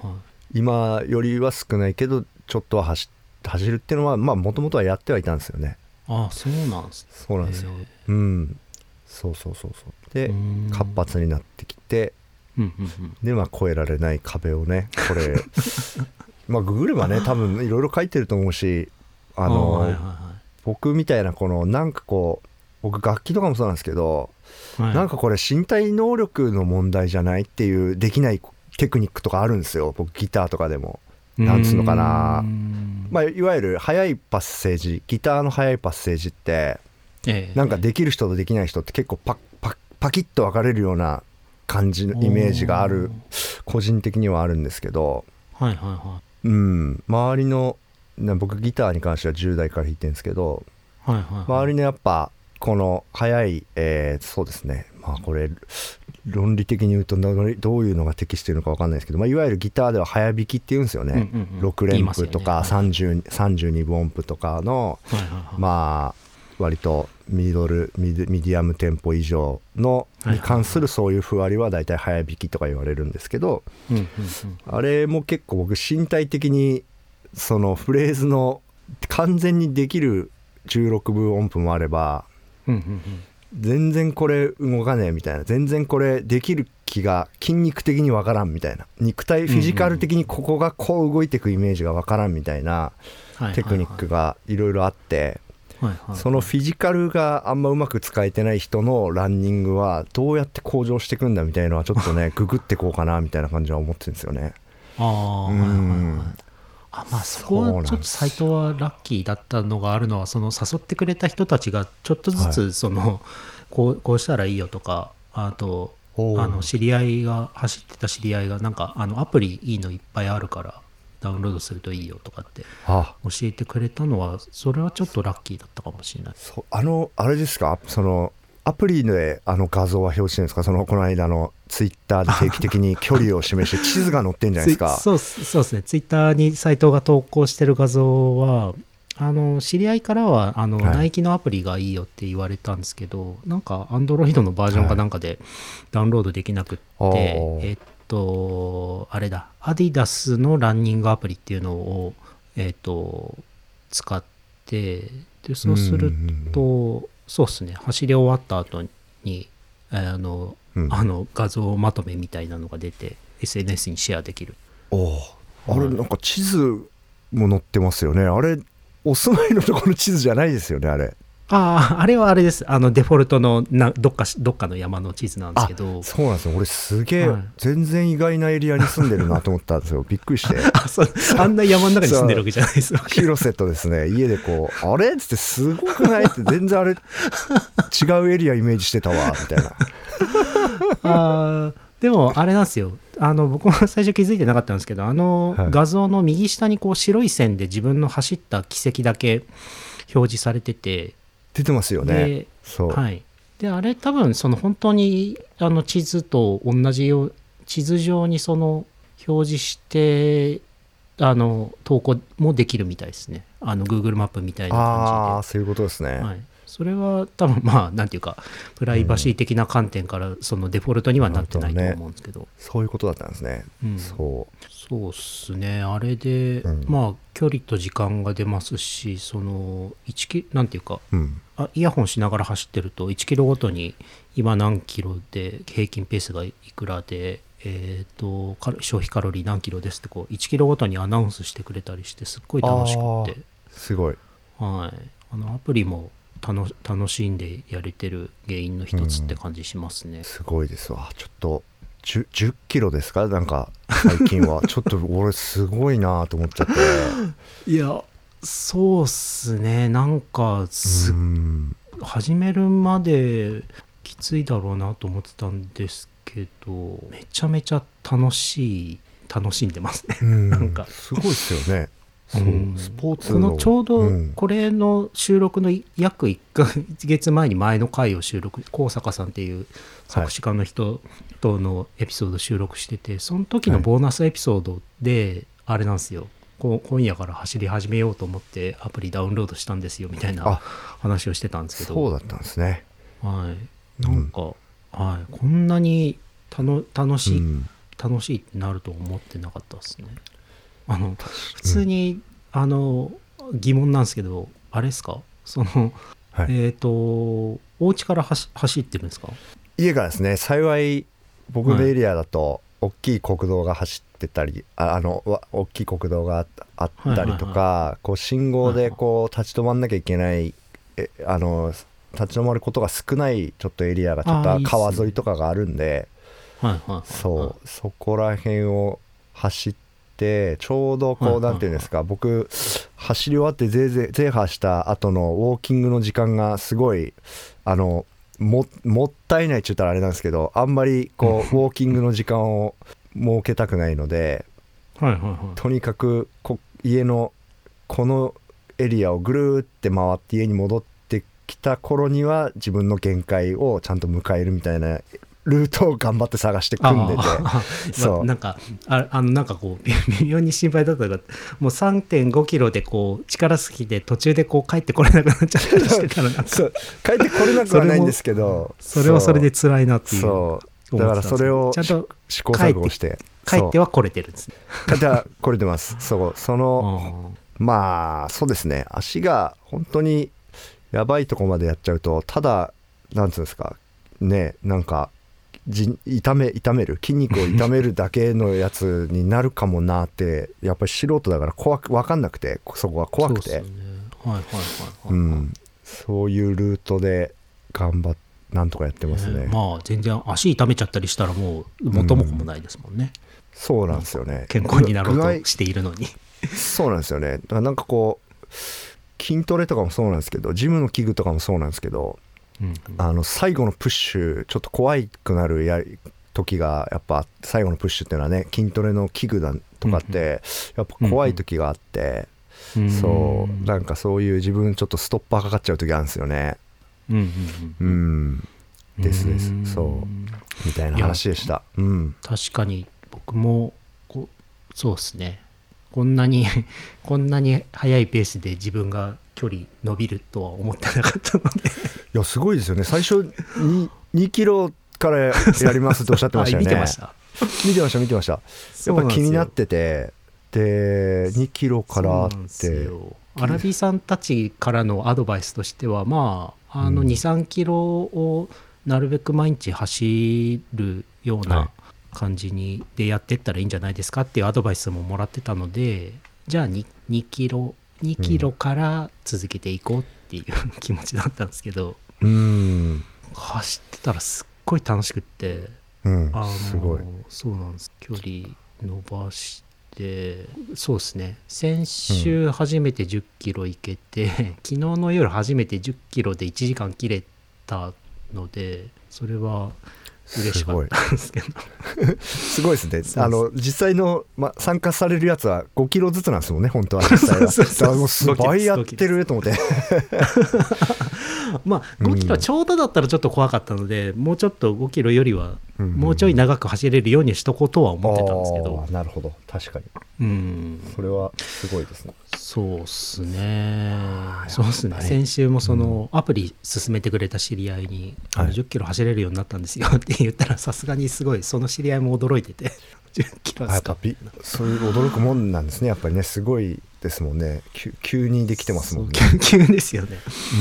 はい。今よりは少ないけどちょっとは走走るっていうのはまあもともとはやってはいたんですよね。ああそうなんですね。そうなんですよ。へうん。そうそうそうそう。で活発になってきてうんうんうん。でまあ越えられない壁をねこれ まあググればね多分いろいろ書いてると思うしあのはいは僕みたいなこのなんかこう僕楽器とかもそうなんですけど、いはい。なんかこれ身体能力の問題じゃないっていうできないテクニックとかあるんですよ。僕ギターとかでも、なんつうのかな。まあ、いわゆる速いパッセージギターの速いパッセージってええ。なんかできる人とできない人って結構パッパッパキッと分かれるような感じのイメージがある個人的にはあるんですけどはいはいはうん。周りのな僕ギターに関しては10代から弾いてるんですけどいはいはい。周りのやっぱこの速い、えーそうですね。まあこれ論理的に言うとどういうのが適しているのか分かんないですけど、まあ、いわゆるギターでは早弾きっていうんですよね、うんうんうん6連符とかね。30 32分音符とかのはいはいはい。まあ割とミドルミディアムテンポ以上のはいに関するそういうふわりは大体早弾きとか言われるんですけどうんうんうん。あれも結構僕身体的にそのフレーズの完全にできる16分音符もあればうんうんうん全然これ動かねえみたいな全然これできる気が筋肉的にわからんみたいな肉体フィジカル的にここがこう動いていくイメージがわからんみたいなはいテクニックがいろいろあってそのフィジカルがあんまうまく使えてない人のランニングはどうやって向上していくんだみたいのはちょっとねググってこうかなみたいな感じは思ってるんですよね。ああはいはいうん。はいあまあそこはちょっと斎藤はラッキーだったのがあるのはその誘ってくれた人たちがちょっとずつその、こうこうしたらいいよとかあとあの知り合いが走ってた知り合いがなんかあのアプリいいのいっぱいあるからダウンロードするといいよとかってあ。教えてくれたのはそれはちょっとラッキーだったかもしれない。あのあれですか？そのアプリであの画像は表示してるんですか？そのこの間のツイッターで定期的に距離を示して地図が載ってんじゃないですか？そうそうですね。ツイッターに斎藤が投稿してる画像はあの知り合いからはあの、はい。ナイキのアプリがいいよって言われたんですけどなんかアンドロイドのバージョンかなんかでダウンロードできなくって、おー。えっとあれだ。アディダスのランニングアプリっていうのをえっと使ってでそうするとそうですね。走り終わった後にあの、うん。あの画像まとめみたいなのが出て SNS にシェアできる。おうあれなんか地図も載ってますよね。あれお住まいのところの地図じゃないですよねあれあああれはあれです。あのデフォルトのなどっかしどっかの山の地図なんですけど。そうなんですよ。俺すげえ、はい。全然意外なエリアに住んでるなと思ったんですよびっくりして。あそうあんな山の中に住んでるわけじゃないですよ。広瀬とですね家でこう「あれ?」っつって「すごくない?」って全然あれ違うエリアイメージしてたわみたいな。あーでもあれなんですよ。あの僕も最初気づいてなかったんですけどあのはい。画像の右下にこう白い線で自分の走った軌跡だけ表示されてて出てますよね。でそう、はい、であれ多分その本当にあの地図と同じよう地図上にその表示してあの投稿もできるみたいですね。あの Google マップみたいなああ感そういうことですね、じで、はい、それは多分まあなんていうかプライバシー的な観点からそのデフォルトにはなってないと思うんですけど、そういうことだったんですね、うん。そそうっすね。あれで、うん。まあ距離と時間が出ますしその1キなんていうかううん。あイヤホンしながら走ってると1キロごとに今何キロで平均ペースがいくらで、えー、と消費カロリー何キロですってこう1キロごとにアナウンスしてくれたりしてすっごい楽しくって、すごい。はい、あのアプリも楽楽しんでやれてる原因の一つって感じしますね。すごいですわ。ちょっと 10, 10キロですか？なんか最近は。ちょっと俺すごいなと思っちゃって。いやそうっすね。なんかすうん。始めるまできついだろうなと思ってたんですけどめちゃめちゃ楽しい楽しんでますね。うん。なんか。すごいですよねそう、うんスポーツこのちょうどん。これの収録の約1ヶ月前に前の回を収録高坂さんっていう作詞家の人とのエピソード収録しててその時のボーナスエピソードであれなんですよ。こう今夜から走り始めようと思ってアプリダウンロードしたんですよみたいなあ話をしてたんですけど。そうだったんですね。はい、なんか、はい、こんなにたの楽しい、うん。楽しいってなると思ってなかったですね。あの普通に、あの疑問なんですけどあれですか？その、はい。えっ、とお家から走走ってるんですか？家からですね幸い僕のエリアだと大きい国道が走ってたり、ああのわ大きい国道がああったりとか、はいこう信号でこう立ち止まんなきゃいけないえあの立ち止まることが少ないちょっとエリアがちょっと川沿いとかがあるんではいはいはいそうそこら辺を走ってちょうどこうなんていうんですか僕走り終わってゼーゼーゼーハーした後のウォーキングの時間がすごいあのももったいないって言ったらあれなんですけどあんまりこうウォーキングの時間を設けたくないのでとにかくこ家のこのエリアをぐるーって回って家に戻ってきた頃には自分の限界をちゃんと迎えるみたいなルートを頑張って探して組んでて。あ そう。まなんかああのなんかこう微 微妙に心配だったのがもう3 5キロでこう力尽きて途中でこう帰ってこれなくなっちゃったりしてたらなんか。そう。帰ってこれなくはないんですけどそれはそれで辛いなっていう。そう。だからそれをちゃんと試行錯誤して。帰っては来れてるんですね。帰ってはこれてます。そう。そのあまあそうですね。足が本当にやばいとこまでやっちゃうとただなんつうんですか。ねなんかじ痛め痛める。筋肉を 痛めるだけのやつになるかもなってやっぱり素人だから怖く分かんなくてそこがー怖くて。そういはいはいはい、うん。そういうルートで頑張っなんとかやってますね、ね。まあ全然足痛めちゃったりしたらもう元も子もないですもんね、そうなんですよね。健康になろうとしているのに。そうなんですよね。だからなんかこう筋トレとかもそうなんですけどジムの器具とかもそうなんですけどうんうんあの最後のプッシュちょっと怖くなるやり時がやっぱ最後のプッシュっていうのはね筋トレの器具だとかってやっぱ怖い時があって、うんそうなんかそういう自分ちょっとストッパーかかっちゃう時あるんですよね。うんですです。ん。そう。みたいな話でした。うん。確かに僕もこうそうですね。こんなに こんなに速いペースで自分が距離伸びるとは思ってなかったので。いやすごいですよね。最初に2キロからやりますっておっしゃってましたよね。あ 見てました。見てました見てました。やっぱ気になってて。で2キロからあって。よ。アラビさんたちからのアドバイスとしてはまああのうん。23キロをなるべく毎日走るようはい。な感じにでやってったらいいんじゃないですかっていうアドバイスももらってたのでじゃあ 2, 2キロ2キロから続けていこうっていう気持ちだったんですけど、うん走ってたらすっごい楽しくってうん。あのすごい。そうなんです。距離伸ばしてそうですね。先週初めて1 0キロ行けて、昨日の夜初めて1 0キロで1時間切れたのでそれは嬉しかったんですけど。すごい。ですね。あの実際の、ま、参加されるやつは5キロずつなんですもんね本当は。実際は。そうす倍やってると思って。まあ5キロちょうどだったらちょっと怖かったので、もうちょっと5キロよりはうんもうちょい長く走れるようにしとこうとは思ってたんですけど。なるほど。確かに。うん。それはすごいですね。そうっすね。そうっすね。先週もそのアプリ進めてくれた知り合いに「あのはい10キロ走れるようになったんですよ」って言ったらさすがにすごいその知り合いも驚いてて。10キロですかそういう驚くもんなんですね。やっぱりねすごいですもんね。急急にできてますもんね。急 急ですよね。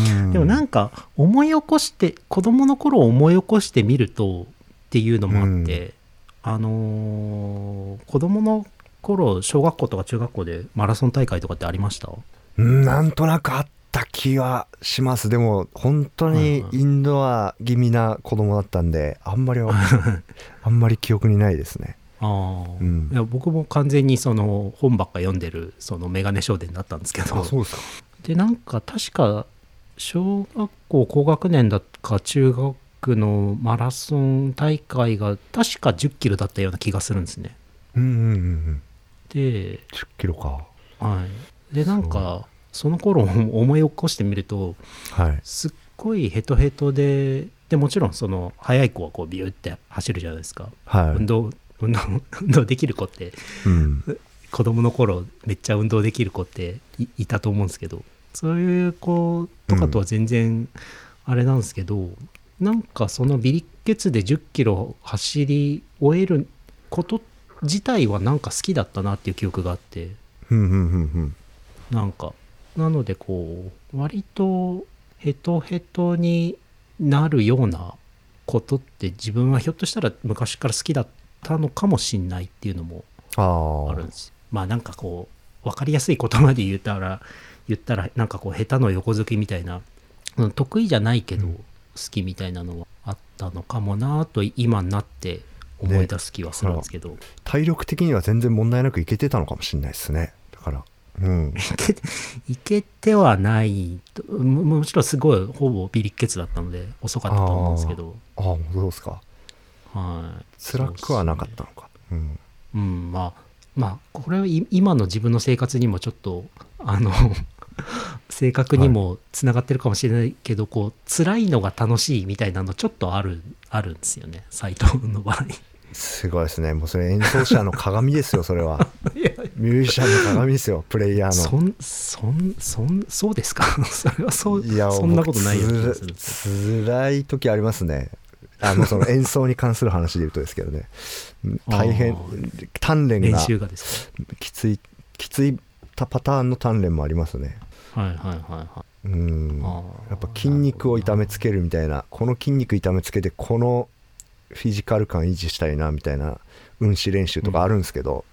うん。でもなんか思い起こして子供の頃を思い起こしてみるとっていうのもあって、あのー子供の頃小学校とか中学校でマラソン大会とかってありました？うんなんとなくあった気はします。でも本当にインドア気味な子供だったんであんまりは あんまり記憶にないですね。あー。うん。いや僕も完全にその本ばっか読んでるそのメガネ少年だったんですけど。うですか。でなんか確か小学校高学年だか中学のマラソン大会が確か1 0キロだったような気がするんですね。うんうんうんうん。で、10キロか。はい、でなんかその頃思い起こしてみるとはい。すっごいヘトヘトででもちろんその速い子はこうビューって走るじゃないですか、はい。運動運動運動できる子ってうん。子供の頃めっちゃ運動できる子っていいたと思うんですけどそういう子とかとは全然あれなんですけど、なんかそのビリッケツで1 0キロ走り終えること自体はなんか好きだったなっていう記憶があって。なんか。なのでこう割とヘトヘトになるようなことって自分はひょっとしたら昔から好きだったのかもしんないっていうのもあるんですよ。まあなんかこう分かりやすい言葉で言ったら言ったらなんかこう下手の横付けみたいな。うん得意じゃないけどうん。好きみたいなのはあったのかもなと今になって思い出す気はするんですけど、体力的には全然問題なくいけてたのかもしれないですね。だから。うん。いけてはないとももちろんすごいほぼビリッケツだったので遅かったと思うんですけど。ああ本当ですか。はい。辛くはなかったのか。うん。うんまあまあこれはい今の自分の生活にもちょっとあの 性格にもつながってるかもしれないけど、こう辛いのが楽しいみたいなのちょっとあるあるんですよね斎藤の場合。すごいですね。もうそれ演奏者の鏡ですよ それは。ミュージシャンの鏡ですよプレイヤーの。そんそんそんそうですか？それはそういやそんなことないよつ辛い時ありますね。あのその演奏に関する話で言うとですけどね。大変あ鍛錬が。練習がですきついきついたパターンの鍛錬もありますね。かはいはいはいはうん。やっぱ筋肉を痛めつけるみたいなこの筋肉痛めつけてこのフィジカル感維持したいなみたいな運指練習とかあるんですけど、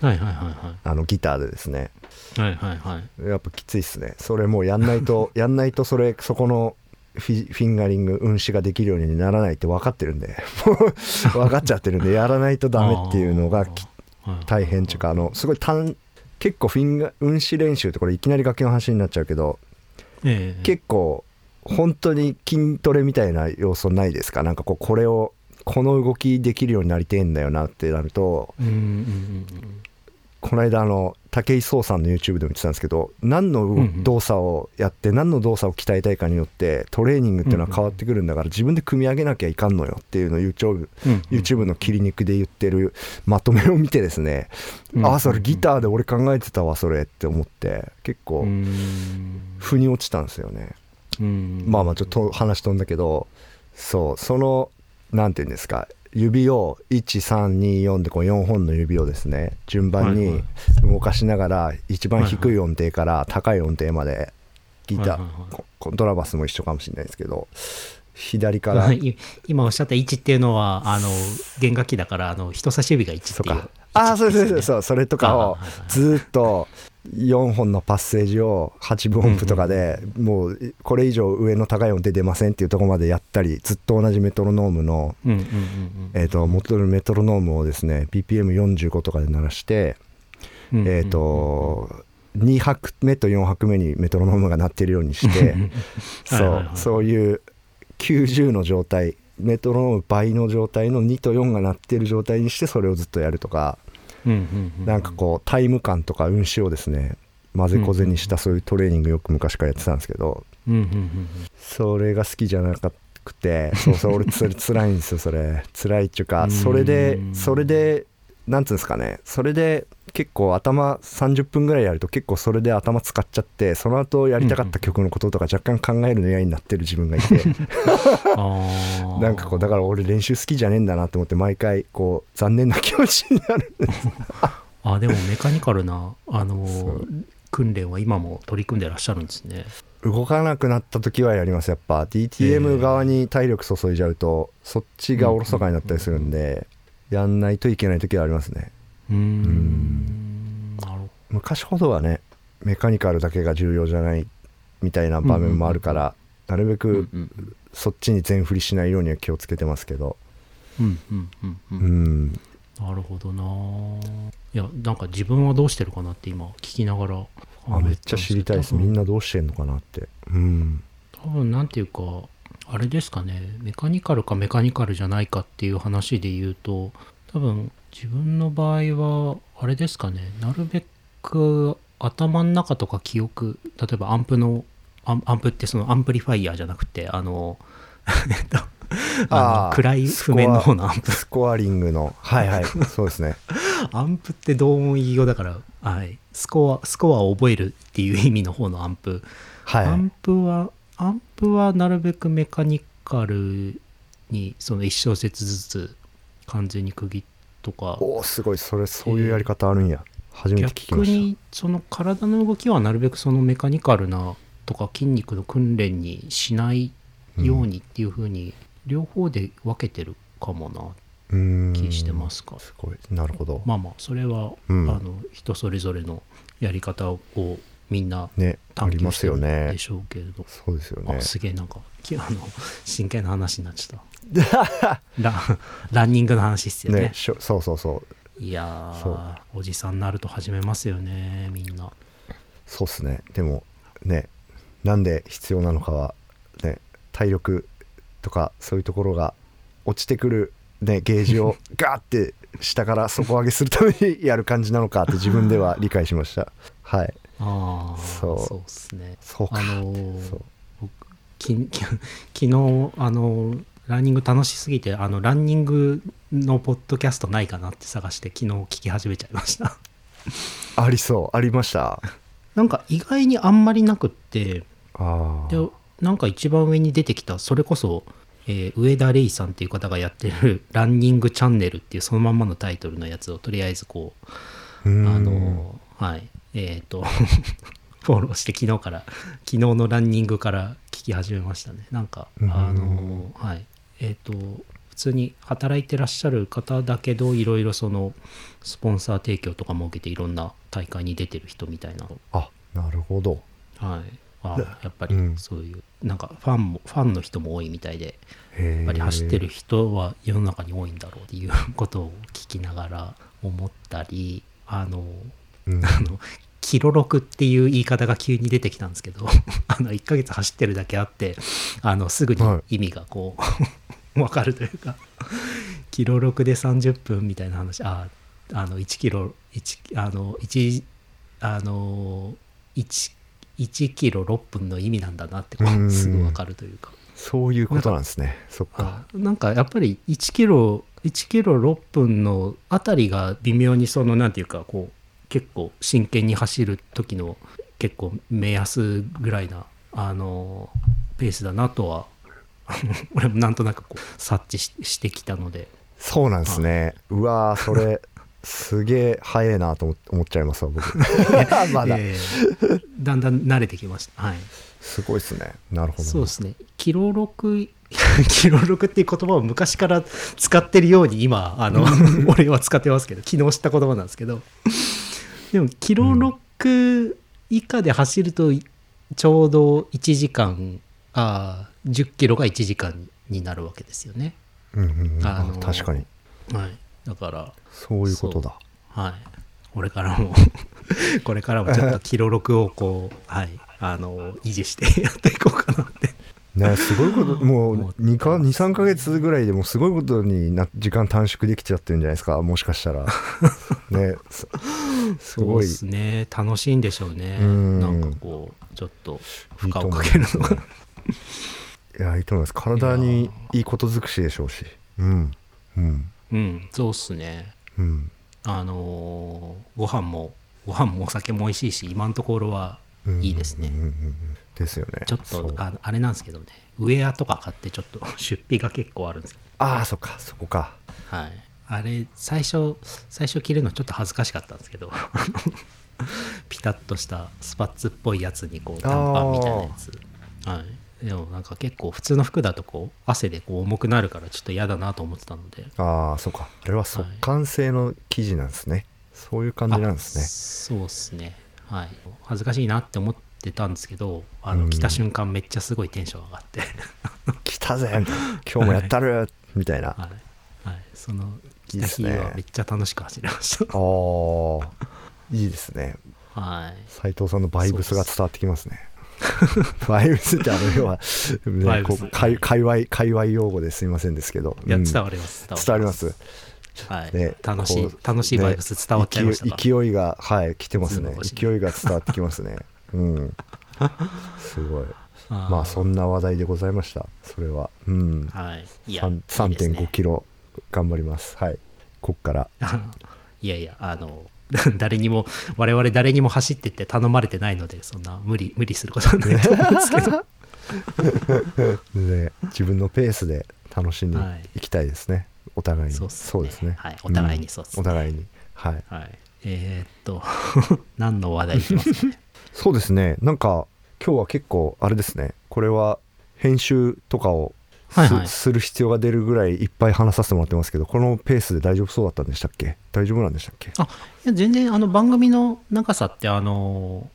いはいはいはあのギターでですね。いはいはいはい。やっぱきついっすね。それもうやんないと やんないとそれそこのフィフィンガリング運指ができるようにならないって分かってるんで 分かっちゃってるんでやらないとダメっていうのが大変っていうかあのすごい単結構フィンガ運指練習ってこれいきなり楽器の話になっちゃうけどええ。結構本当に筋トレみたいな要素ないですか？なんかこうこれをこの動きできるようになりてえんだよなってなるとうんうんうんこの間あの武井壮さんの YouTube でも言ってたんですけど何の動作をやって何の動作を鍛えたいかによってトレーニングっていうのは変わってくるんだから自分で組み上げなきゃいかんのよっていうのを YouTube, YouTube の切り肉で言ってるまとめを見てですねうんああそれギターで俺考えてたわそれって思って結う構ん。腑に落ちたんですよね。うん。まあまあちょっと話飛んだけどそうそのなんていうんですか指を1324でこう4本の指をですね順番に動かしながら一番低い音程から高い音程までギター、はいはいはい。こコントラバスも一緒かもしれないですけど左から、今おっしゃった位置っていうのはあの弦楽器だからあの人差し指が1っていうああそうそうそうそれとかをずーっと4本のパッセージを8分音符とかでもうこれ以上上の高い音程出ませんっていうところまでやったりずっと同じメトロノームのえー、と元のメトロノームをですね BPM45 とかで鳴らして、えっ、と2拍目と4拍目にメトロノームが鳴ってるようにして そうそういう90の状態メトロノーム倍の状態の2と4が鳴ってる状態にしてそれをずっとやるとかなんかこうタイム感とか運指をですね混ぜこぜにしたそういうトレーニングよく昔からやってたんですけどそれが好きじゃなかくてそうそう俺それ辛いんですよそれ。辛いっていうかうん。それでそれでなんつうんですかね。それで結構頭30分ぐらいやると結構それで頭使っちゃってその後やりたかった曲のこととか若干考えるの嫌になってる自分がいて。なんかこうだから俺練習好きじゃねえんだなと思って毎回こう残念な気持ちになるあでもメカニカルなあのそう。訓練は今も取り組んでらっしゃるんですね。動かなくなった時はやりますやっぱ。DTM 側に体力注いじゃうとそっちがおろそかになったりするんでやんないといけない時はありますねうーん。昔ほどはねメカニカルだけが重要じゃないみたいな場面もあるから、なるべうんくうん。そっちに全振りしないようには気をつけてますけど。うんうんうんううん。んなるほどな。いやなんか自分はどうしてるかなって今聞きながら。あめっちゃ知りたいです。みんなどうしてんのかなって。うん。多分なんていうかあれですかね。メカニカルかメカニカルじゃないかっていう話で言うと多分自分の場合はあれですかね。なるべく頭の中とか記憶例えばアンプのアンアンプってそのアンプリファイヤーじゃなくてあの えっとあ暗い譜面の方のアンプ。スコアリングの。はいはい。そうですね。アンプって同音異義語だから、はい、スコアスコアを覚えるっていう意味の方のアンプ、はい。アンプはアンプはなるべくメカニカルにその1小節ずつ完全に区切っとか。おおすごい。それそういうやり方あるんや、初めて聞き逆ましにその体の動きはなるべくそのメカニカルなとか筋肉の訓練にしないようにっていう風に両方で分けてるかもな。たうーん。気してますか、すごい。なるほど。まあまあそれは、うん。あの人それぞれのやり方をみんなねあ探りますよ求してるんね。でしょうけれど、そうですよね。あすげえなんかきあの真剣な話になっちゃったラ ランニングの話っすよね。ねしょそうそうそう。いやおじさんになると始めますよねみんな。そうっすね。でもねなんで必要なのかはね体力とかそういうところが落ちてくるねゲージを ガーって下から底上げするためにやる感じなのかって 自分では理解しました。はい。ああそう。そうっすね。そうか。あのー昨日あのランニング楽しすぎてあのランニングのポッドキャストないかなって探して昨日聞き始めちゃいました。ありそう。ありました？なんか意外にあんまりなくってああでなんか一番上に出てきたそれこそ、えー上田レイさんっていう方がやってる「ランニングチャンネル」っていうそのまんまのタイトルのやつをとりあえずこうあのはい。えっ、とフォローして昨日から昨日のランニングから聞き始めましたね。なんかうん。あのはいえっ、と普通に働いてらっしゃる方だけどいろいろそのスポンサー提供とかも受けていろんな大会に出てる人みたいな。あなるほど。はい。あなやっぱりうん。そういう、なんかファンもファンの人も多いみたいでややっぱり走ってる人は世の中に多いんだろうっていうことを聞きながら思ったりあのうん。あのキロロクっていう言い方が急に出てきたんですけど あの1ヶ月走ってるだけあってあのすぐには意味がこう 分かるというか。キロ6で30分みたいな話。ああの1キロ1あの1あの 1, 1キロ6分の意味なんだなってすぐ分かるというか。そういうことなんですね。そっか。あなんかやっぱり1キロ1キロ6分のあたりが微妙にそのなんていうかこう結構真剣に走る時の結構目安ぐらいなあのペースだなとは 俺もなんとなくこう察知ししてきたので。そうなんですね。うわーそれすげえ早いなと思思っちゃいますわ僕。まだ。えーだんだん慣れてきました。はい。すごいですね。なるほど。そうですね。キロ6キロ6っていう言葉を昔から使ってるように今あの俺は使ってますけど昨日知った言葉なんですけど。でもキロ6以下で走るとちょうど1時間あー10キロが1時間になるわけですよね。うんうんうん。ああのー確かに。はい。だからそういうことだ。はい。これからも これからもちょっとキロ6をこう はい。あの維持してやっていこうかなって。ねすごいこと もう2か23か月ぐらいでもうすごいことにな時間短縮できちゃってるんじゃないですかもしかしたら。ねすごい。ですね。楽しいんでしょうね。うん。なんかこうちょっと負荷をかけるのが。ますねいやいいと思います。体にいいこと尽くしでしょうし。うん。うん。うん。そうっすね。うん。あのーご飯もご飯もお酒も美味しいし今のところはうん。いいですね。うん。うん。うん。うんですよね。ちょっとああれなんですけどね。ウェアとか買ってちょっと 出費が結構あるんですああそっか。そこか。はい。あれ最初最初着るのちょっと恥ずかしかったんですけど。ピタッとしたスパッツっぽいやつにこう短パンみたいなやつ。はいでもなんか結構普通の服だとこう汗でこう重くなるからちょっと嫌だなと思ってたので。ああそっか。あれは速乾性の生地なんですね、そういう感じなんですね。あそうっすね。はい。恥ずかしいなって思ってたんですけどあのうん。着た瞬間めっちゃすごいテンション上がって。来たぜ今日もやったるみたいな。あはい、はい、その着た日はめっちゃ楽しく走りました。あー。いいですね。はい。斉藤さんのバイブスが伝わってきますね バイブスってあの要は、ね、こう界界隈界隈用語ですいませんですけど。いやうん。伝わります、伝わります。はい、ね楽しい楽しいバイブス伝わっちゃいましたか、勢いがはい来てますね。勢いが伝わってきますね。うん。すごい。まあそんな話題でございました。それは。うん。はい。いや3いいですね。3.5キロ頑張ります。はい。こっから。いやいやあの 誰にも我々誰にも走ってって頼まれてないのでそんな無理無理することはないと思うんですけど。で 自分のペースで楽しんではい。いきたいですね、お互いに。そうっすね。ですね。はい。お互いに。そうっすね。んお互いに。はい。はい。えーっと 何の話題いきますかね？そうですね。なんか今日は結構あれですね。これは編集とかをす,、はいはい。する必要が出るぐらいいっぱい話させてもらってますけどこのペースで大丈夫そうだったんでしたっけ？大丈夫なんでしたっけ？あいや全然あの番組の長さってあの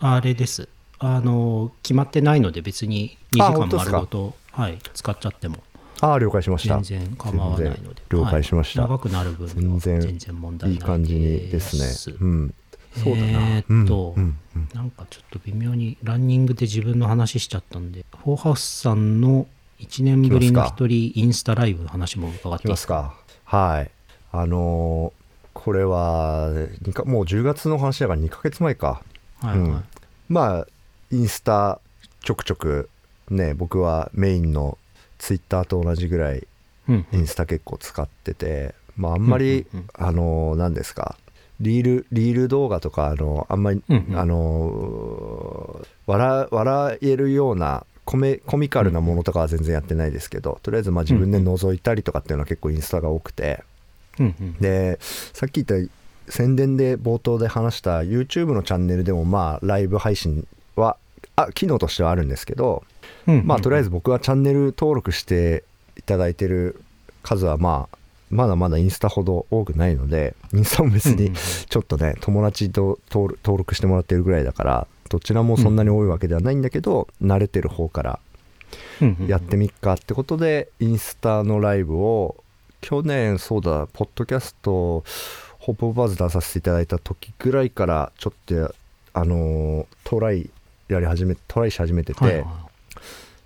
あれです。あの決まってないので別に2時間丸ごとはい、使っちゃっても。ああ了解しました。全然構わないので。了解しました。はい長くなる分全然問題ないいい感じにですね。うん。そうだな、えーっと、うんうんうん。なんかちょっと微妙にランニングで自分の話しちゃったんでフォーハウスさんの1年ぶりの一人インスタライブの話も伺っていいですか？はい。あのーこれはにかもう10月の話だから2ヶ月前か。はいはい、うん。まあインスタちょくちょくね僕はメインのツイッターと同じぐらいうんうん。インスタ結構使ってて、まああんまり、うんうんあの何ですか。リールリール動画とかあのあんまり、うんうん。あの笑笑えるようなコメコミカルなものとかは全然やってないですけど、とりあえずまあ自分で覗いたりとかっていうのは結構インスタが多くて、うんうんでさっき言った宣伝で冒頭で話した YouTube のチャンネルでもまあライブ配信はあ機能としてはあるんですけど、うんうん。まあとりあえず僕はチャンネル登録していただいてる数はまあまだまだインスタほど多くないのでインスタも別にうんうんうん。ちょっとね友達と登録してもらってるぐらいだからどちらもそんなに多いわけではないんだけど、慣れてる方からうんうんうん。やってみっかってことでインスタのライブを去年そうだポッドキャストホップバズ出させていただいた時ぐらいからちょっとあのートライやり始めトライし始めてて、はいはい。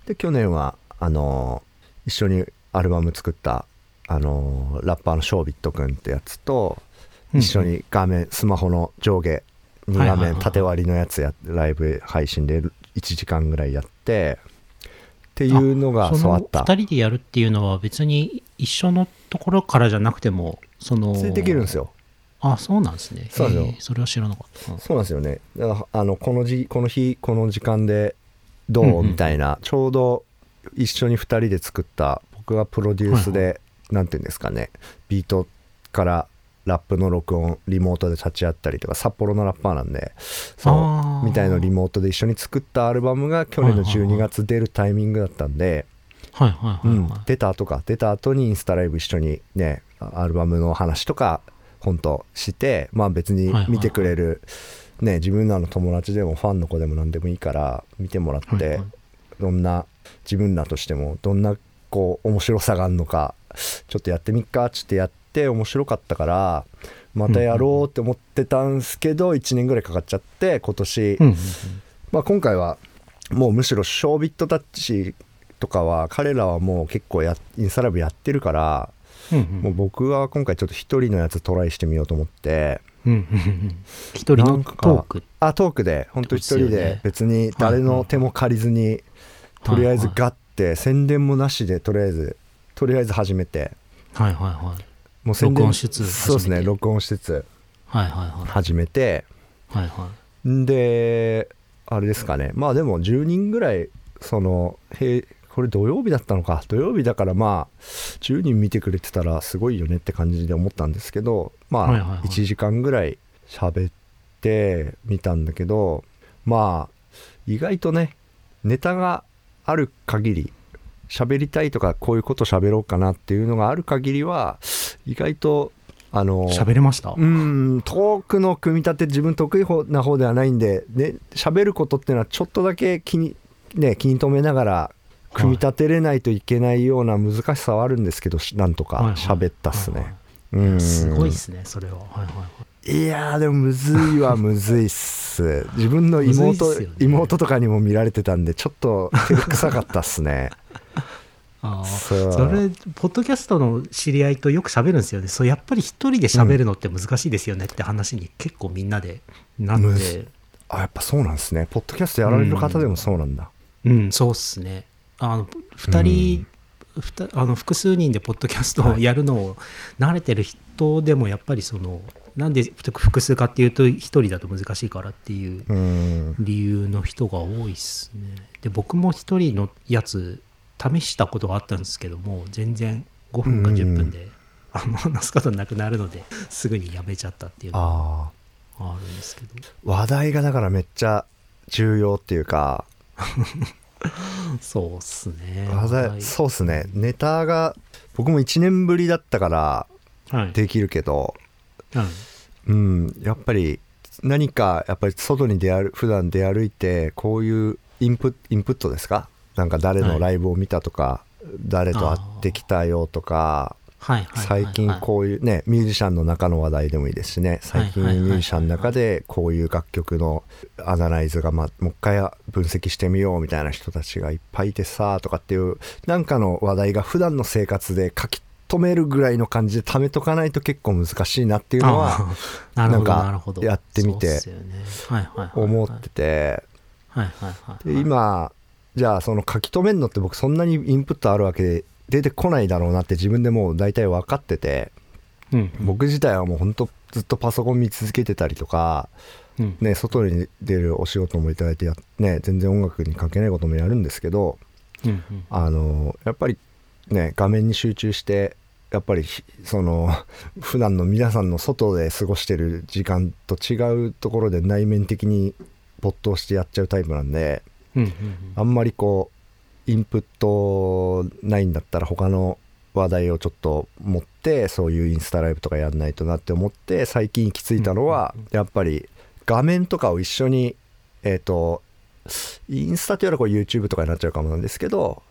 で去年はあのー一緒にアルバム作ったあのーラッパーのショービット君ってやつと一緒に画面スマホの上下2画面縦割りのやつやライブ配信で1時間ぐらいやってっていうのがそのそうあった。2人でやるっていうのは別に一緒のところからじゃなくてもそのそれできるんですよ。あそうなんですね。そうなんですよ。それは知らなかった、うん。そうなんですよね。だからあのこのじこの日この時間でどう、うんうん。みたいなちょうど一緒に2人で作った僕がプロデュースで、なんていうんですかねビートからラップの録音リモートで立ち会ったりとか札幌のラッパーなんでそうみたいのリモートで一緒に作ったアルバムが去年のはいはいはい。12月出るタイミングだったんで、はいはいはい、うんはい出た後か出た後にインスタライブ一緒にねアルバムの話とか本当してまあ別に見てくれる、ね自分らの友達でもファンの子でも何でもいいから見てもらって、どんな自分らとしてもどんなこう面白さがあるのかちょっとやってみっかっつってやって面白かったからまたやろうって思ってたんすけど1年ぐらいかかっちゃって今年、まあ、今回はもうむしろショービットタッチとかは彼らはもう結構やインスタライブやってるから、もう僕は今回ちょっと一人のやつトライしてみようと思って。一人のトーク？あトークで本当一人で別に誰の手も借りずにとりあえずはい。ガッて宣伝もなしでとりあえずとりあえず始めて。はいはいはい。もう宣伝録音しつつそうですね録音しつつはいはいはい。始めて。はいはんであれですかね。まあでも10人ぐらいそのへこれ土曜日だったのか。土曜日だからまあ10人見てくれてたらすごいよねって感じで思ったんですけどまあ1時間ぐらい喋ってみたんだけどまあ意外とねネタがある限り喋りたいとかこういうこと喋ろうかなっていうのがある限りは意外とあのい喋れました？うんトークの組み立て自分得意方な方ではないんでね喋ることっていうのはちょっとだけ気に,、ね、気に留めながら組み立てれないといけないような難しさはあるんですけどしなんとかはいはい喋ったっすはいはね。うん。すごいっすねそれは。はいはいはいいやーでもむずいは むずいっす。自分の妹、ね。妹とかにも見られてたんでちょっと照れくさかったっすね。ああそう。それポッドキャストの知り合いとよく喋るんですよね。そうやっぱり一人で喋るのって難しいですよねって話に結構みんなでなって、むずあやっぱそうなんですね。ポッドキャストやられる方でもそうなんだ、うん、そうっすね。あの2人、ふたあの複数人でポッドキャストをやるのを慣れてる人でもやっぱりそのなんで複数かっていうと1人だと難しいからっていううん。理由の人が多いっすね。で僕も1人のやつ試したことがあったんですけども全然5分か10分で、あの話すことなくなるのですぐにやめちゃったっていうのがああるんですけど。あ話題がだからめっちゃ重要っていうか。そうっすね。話題、はいそうっすね。ネタが僕も1年ぶりだったからはい。できるけどはいうん。やっぱり何かやっぱり外に出歩普段出歩いてこういうインプインプットですか？なんか誰のライブを見たとか、誰と会ってきたよとかはいはいはい最近こういうねミュージシャンの中の話題でもいいですしね。最近はいはいはいミュージシャンの中でこういう楽曲のアナライズが、ま、もう一回分析してみようみたいな人たちがいっぱいいてさとかっていうなんかの話題が普段の生活で書き留めるぐらいの感じで貯めとかないと結構難しいなっていうのはなるほどなんかなるほど。やってみて思ってて。今じゃあその書き留めるのって僕そんなにインプットあるわけで出てこないだろうなって自分でもう大体分かっててうん。僕自体はもうほんとずっとパソコン見続けてたりとかうん。ね、外に出るお仕事もいただいてや、ね、全然音楽に関係ないこともやるんですけどあのやっぱりね画面に集中してやっぱりひその 普段の皆さんの外で過ごしてる時間と違うところで内面的に没頭してやっちゃうタイプなんでうんうんあんまりこうインプットないんだったら他の話題をちょっと持ってそういうインスタライブとかやんないとなって思って最近行き着いたのはやっぱり画面とかを一緒にえっ、とインスタというよりはこれ YouTube とかになっちゃうかもなんですけど、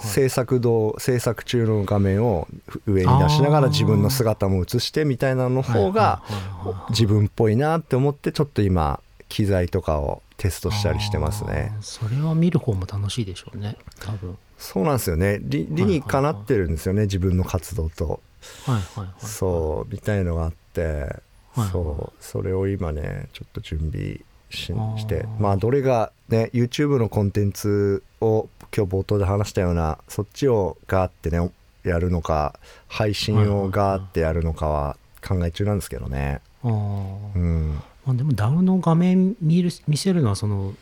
制作動制作中の画面を上に出しながら自分の姿も映してみたいなの方が自分っぽいなって思ってちょっと今機材とかをテストしたりしてますね。それは見る方も楽しいでしょうね多分。そうなんですよね。理理にかなってるんですよね自分の活動と。はいはいはいそうみたいのがあってはい。そうそれを今ねちょっと準備ししてまあどれがね YouTube のコンテンツを今日冒頭で話したようなそっちをガーってねやるのか配信をガーってやるのかは考え中なんですけどね。あー。うん、まあでも DAO の画面見る見せるのはその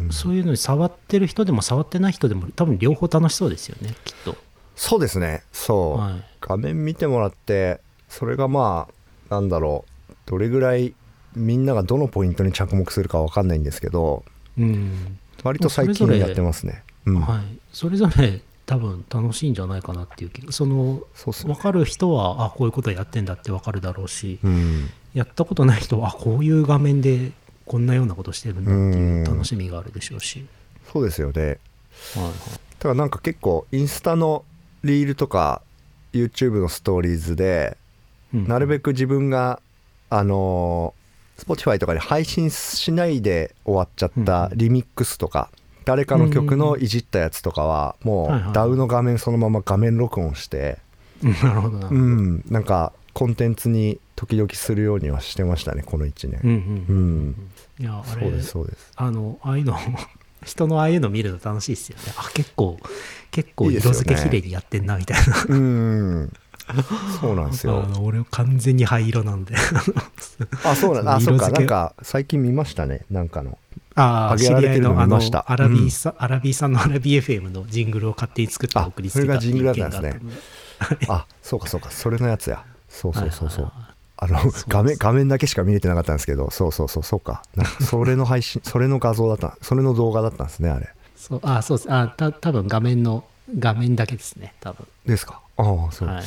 うん。そういうのに触ってる人でも触ってない人でも多分両方楽しそうですよねきっと。そうですね。そう、はい。画面見てもらってそれがまあなんだろうどれぐらいみんながどのポイントに着目するかわかんないんですけどうん。割と最近やってますね。うん、はい、それぞれ多分楽しいんじゃないかなっていうそのそ分かる人はあこういうことやってんだって分かるだろうし、うん。やったことない人はあこういう画面でこんなようなことしてるんだっていう楽しみがあるでしょうし、そうですよね。はいはい。だからなんか結構インスタのリールとか YouTube のストーリーズでうん。なるべく自分があのー Spotify とかで配信しないで終わっちゃったうん。リミックスとか誰かの曲のいじったやつとかはもう DAW の画面そのまま画面録音してうんなるほどな、ううん。んなんかコンテンツに時々するようにはしてましたねこの1うん年うんうんいやあそうれですそうです。あのああいうの 人のああいうの見るの楽しいですよね。あ結構結構色付け綺麗にやってんなみたいな。うん そうなんですよ。俺完全に灰色なんで。あそうなんだ。あそうか。なんか最近見ましたね。なんかの。ああ、知り合いののあの見ました。アラビーさ、アラビーさんのアラビー FM のジングルを勝手に作ってあ送りつけそれがジングルだったんですね。あそうかそうか。それのやつや。そうそうそうそう。あの画面画面だけしか見れてなかったんですけど。そうそうそうそうか。かそれの配信 それの画像だったそれの動画だったんですねあれ。そうあそうです。あた多分画面の画面だけですね多分。ですかああそう、はい。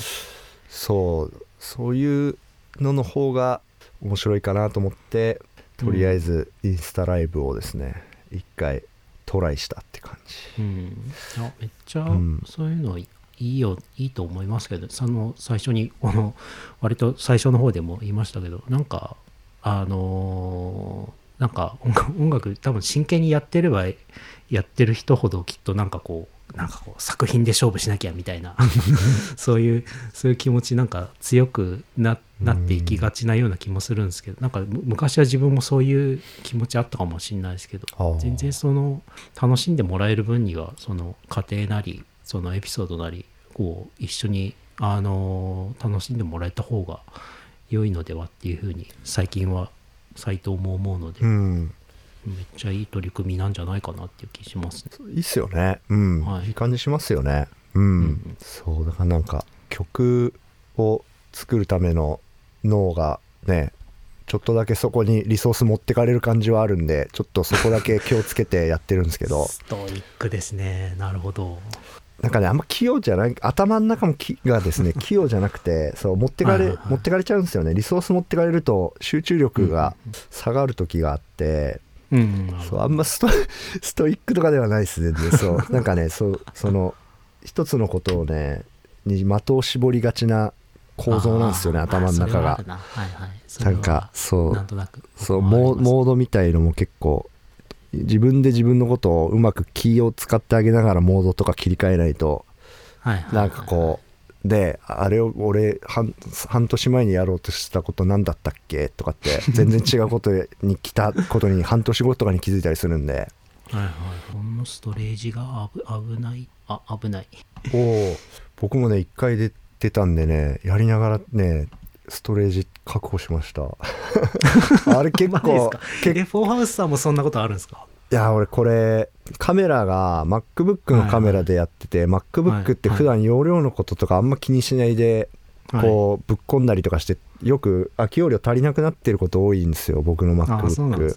そう。そういうのの方が面白いかなと思ってとりあえずインスタライブをですね一回トライしたって感じ。うん、いやめっちゃうん。そういうのいいよいいと思いますけどその最初に この割と最初の方でも言いましたけどなんかあのーなんか音楽多分真剣にやってればややってる人ほどきっとなんかこうなんかこう作品で勝負しなきゃみたいな。そういうそういう気持ちなんか強くななっていきがちなような気もするんですけど。なんかむ昔は自分もそういう気持ちあったかもしれないですけど。全然その楽しんでもらえる分にはその家庭なりそのエピソードなりこう一緒にあの楽しんでもらえた方が良いのではっていうふうに最近は斎藤も思うので、うんめっちゃいい取り組みなんじゃないかなっていう気しますね。いいっすよね。うん、はい。い、い感じしますよね。うん、うん。そうだからなんか曲を作るための脳がねちょっとだけそこにリソース持ってかれる感じはあるんでちょっとそこだけ気をつけてやってるんですけど。ストイックですね。なるほど。なんかねあんま器用じゃない頭の中もきがですね 器用じゃなくてそう持ってかれ、はいはいはい。持ってかれちゃうんですよね。リソース持ってかれると集中力が下がる時があって、うん、そうあんまスト ストイックとかではないですねでそう。なんかねそうその一つのことをねに的を絞りがちな構造なんですよね頭の中が。るな。はいはい。それはなんかそう。なんとなく。そうモードみたいのも結構自分で自分のことをうまく気を使ってあげながらモードとか切り替えないとはいはいはい。なんかこうであれを俺半半年前にやろうとしたこと何だったっけ？とかって 全然違うことに来たことに半年後とかに気づいたりするんではいはい。ほんのストレージが危危ない。あ、危ない。おお僕もね一回出てたんでねやりながらねストレージ確保しました あれ結構か？結え、フォーハウスさんもそんなことあるんですか？いや俺これカメラが MacBook のカメラでやってて、MacBook って普段容量のこととかあんま気にしないで、こうぶっ込んだりとかしてよく空き容量足りなくなってること多いんですよ僕の MacBook。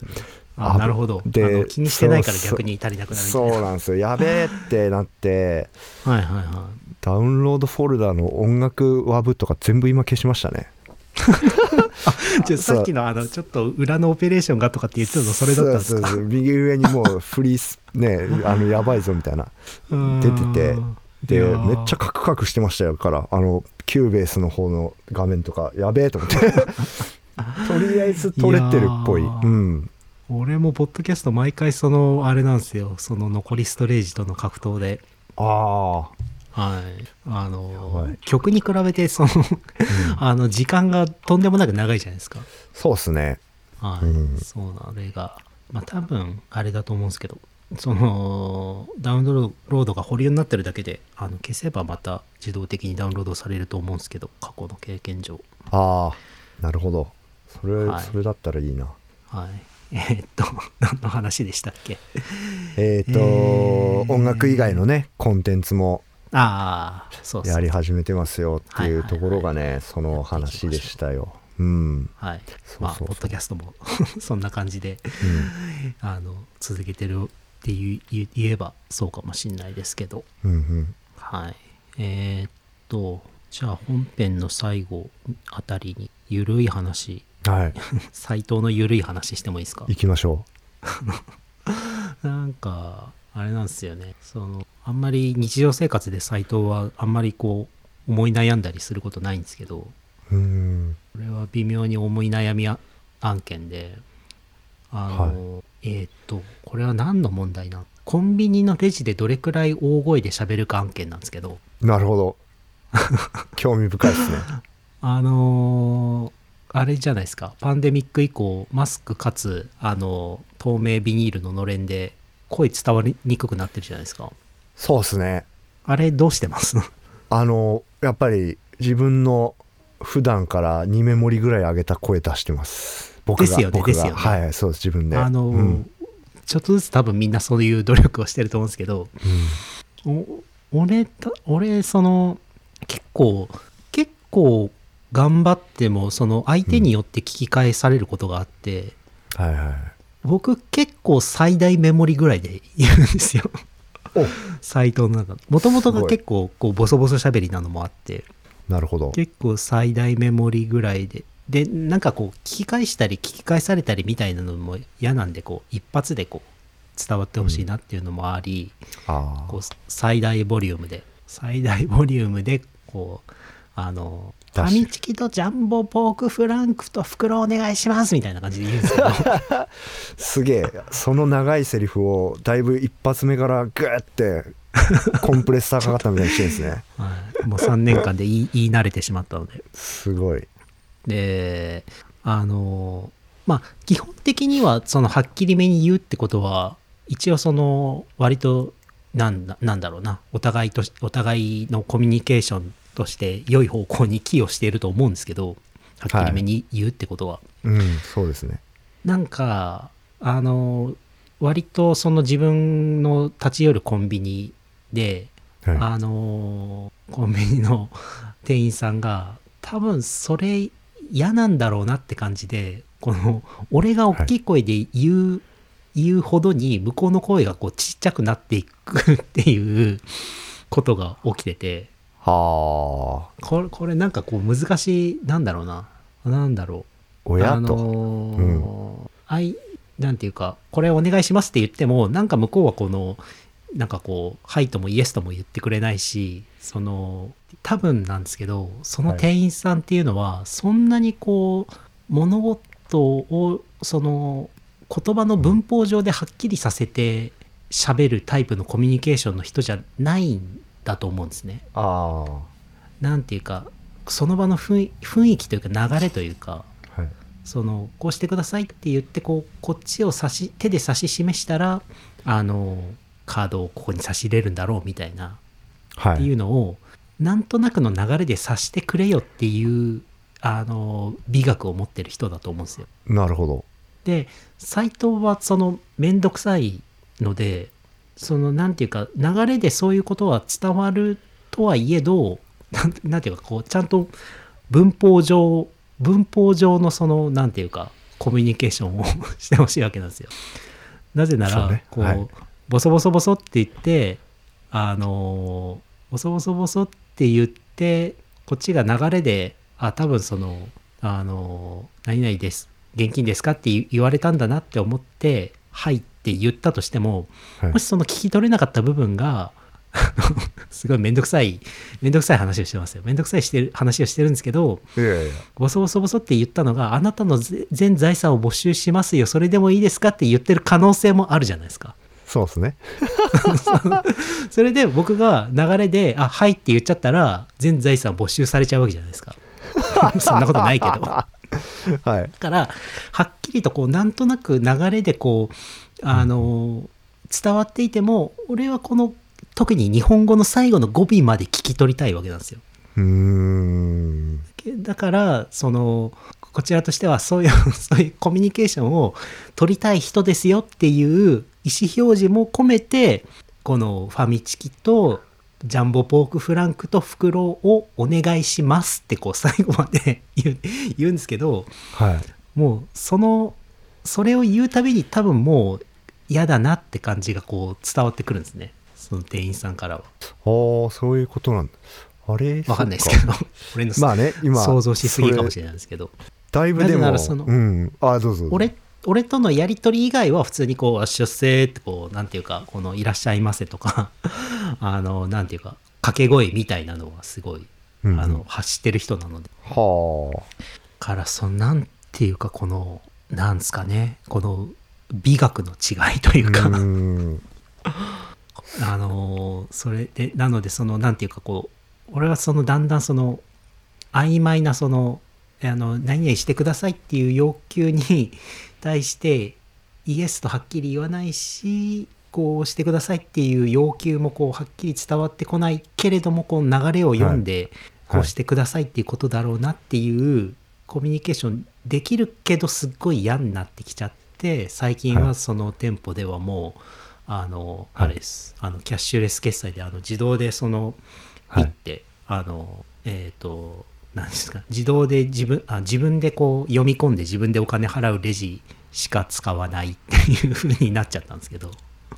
ああなるほど。で気にしてないから逆に足りなくなるそうな。なんですよ。やべえってなってはいはいはダウンロードフォルダの音楽ワブとか全部今消しましたね さっきのあの、ちょっと裏のオペレーションがとかって言ってたのそれだったんですか？右上にもうフリースね あのやばいぞみたいな出ててでめっちゃカクカクしてましたよからあの Cubase の方の画面とかやべえと思って。とりあえず撮れてるっぽい。うん。俺もポッドキャスト毎回そのあれなんですよ。その残りストレージとの格闘で。ああはい。あやの曲に比べてそのあの時間がとんでもなく長いじゃないですか。そうっすね。はい、うん。そうなあれがまあ多分あれだと思うんですけどそのダウンロードが保留になってるだけであの消せばまた自動的にダウンロードされると思うんですけど過去の経験上。ああなるほど。それ、はい。それだったらいいな。はい。えーっと何の話でしたっけ？えっ、と、えー。音楽以外のねコンテンツもああそうやり始めてますよっていうところがね、その話でしたよ。うん。はい。そうまあポッドキャストも そんな感じであの続けてるっていう言言えばそうかもしんないですけど。うんうん。はい。えーっとじゃあ本編の最後あたりにゆるい話。うんはい。斎藤のゆるい話してもいいですか？行きましょ なんかあれなんですよね。そのあんまり日常生活で斎藤はあんまりこう思い悩んだりすることないんですけどううん。これは微妙に思い悩みあ案件であの、えーっとこれは何の問題な？コンビニのレジでどれくらい大声で喋るか案件なんですけど。なるほど。興味深いですね。あのーあれじゃないですか。パンデミック以降マスクかつあの透明ビニールののれんで声伝わりにくくなってるじゃないですかそうですね。あれどうしてます？あのやっぱり自分の普段から2メモリぐらい上げた声出してます。僕がですよねですよね。はいそうです自分で。あのーうん。ちょっとずつ多分みんなそういう努力をしてると思うんですけどお俺た俺その結構結構頑張ってもその相手によって聞き返されることがあって、うん。はいはい。僕結構最大メモリぐらいで言うんですよ。おサイトの中もともとが結構こうボソボソ喋りなのもあって。なるほど。結構最大メモリぐらいで。でなんかこう聞き返したり聞き返されたりみたいなのも嫌なんでこう一発でこう伝わってほしいなっていうのもあり、あこう最大ボリュームで。最大ボリュームでこうあのファミチキとジャンボポークフランクと袋お願いしますみたいな感じで言うんですけど。すげえ。その長いセリフをだいぶ一発目からグーってコンプレッサーかかったみたいにしてるんですね。はい、もう3年間で言い言い慣れてしまったので。すごい。であのまあ基本的にはそのはっきりめに言うってことは一応その割となんだなんだろうな。お互いとしお互いのコミュニケーションとして良い方向に寄与していると思うんですけどはっきりめに言うってことは、うんそうですね。なんかあの割とその自分の立ち寄るコンビニではい。あのーコンビニの店員さんが多分それ嫌なんだろうなって感じでこの俺が大きい声で言う、言うほどに向こうの声がこうちっちゃくなっていくっていうことが起きててはあ。これこれなんかこう難しいなんだろうな。なんだろう。あ親と、のーあいなんていうかこれお願いしますって言ってもなんか向こうはこのなんかこう「はい」とも「イエス」とも言ってくれないしその多分なんですけどその店員さんっていうのはそんなにこう物事をその言葉の文法上ではっきりさせて喋るタイプのコミュニケーションの人じゃないんだと思うんですね。あなんていうかその場の雰囲気というか流れというかあはいそのこうしてくださいって言ってこうこっちを指し手で指し示したらあのカードをここに差し入れるんだろうみたいなっていはい、うのを、なんとなくの流れで指してくれよっていうあの美学を持ってる人だと思うんですよ。なるほどで斎藤はその面倒くさいのでそのなんていうか流れでそういうことは伝わるとはいえどなんなんていうかこうちゃんと文法上文法上のそのなんていうかコミュニケーションを してほしいわけなんですよ。なぜなら、ねこう、はいボソボソボソって言ってあのボソボソボソって言ってこっちが流れであ多分そのあの何々です現金ですかって言言われたんだなって思ってはいって言ったとしてもはい。もしその聞き取れなかった部分がすごいめんどくさいめんどくさい話をしてますよ。めんどくさいしてる話をしてるんですけどいやいやボソボソボソって言ったのがあなたのぜ全財産を没収しますよ。それでもいいですかって言ってる可能性もあるじゃないですか。そうですね。それで僕が流れで「あはい」って言っちゃったら全財産没収されちゃうわけじゃないですか。そんなことないけど。だ はい。からはっきりとこうなんとなく流れでこうあの伝わっていても俺はこの特に日本語の最後の語尾まで聞き取りたいわけなんですよ。うーん。だからそのこちらとしてはそういう そういうコミュニケーションを取りたい人ですよっていう意思表示も込めてこのファミチキとジャンボポークフランクと袋をお願いしますってこう最後まで言う言うんですけどはい。もうそのそれを言うたびに多分もう嫌だなって感じがこう伝わってくるんですね。その店員さんからは。ああそういうことなんだ。あれ？わかんないですけど。俺のまあね今想像しすぎかもしれれないですけど。だいぶでもなぜならそのうん。あどうぞ俺俺とのやり取り以外は普通にこう「出世」ってこうなんていうかこの「いらっしゃいませ」とか あのなんていうか掛け声みたいなのはすごい、うん。うんあの発してる人なので。はからそのなんていうかこのなんですかね。この美学の違いというか、あのそれでなのでそのなんていうかこう俺はそのだんだんその曖昧なそのあの何々してくださいっていう要求に 対してイエスとはっきり言わないしこうしてくださいっていう要求もこうはっきり伝わってこないけれどもこの流れを読んではい。こうしてくださいっていうことだろうなっていうコミュニケーションできるけどすっごい嫌になってきちゃって最近ははい。その店舗ではもうあのはい。あれです。あのキャッシュレス決済であの自動でそのはい。行ってあのえっと何ですか自動で自分あ自分でこう読み込んで自分でお金払うレジしか使わないっていう風になっちゃったんですけど。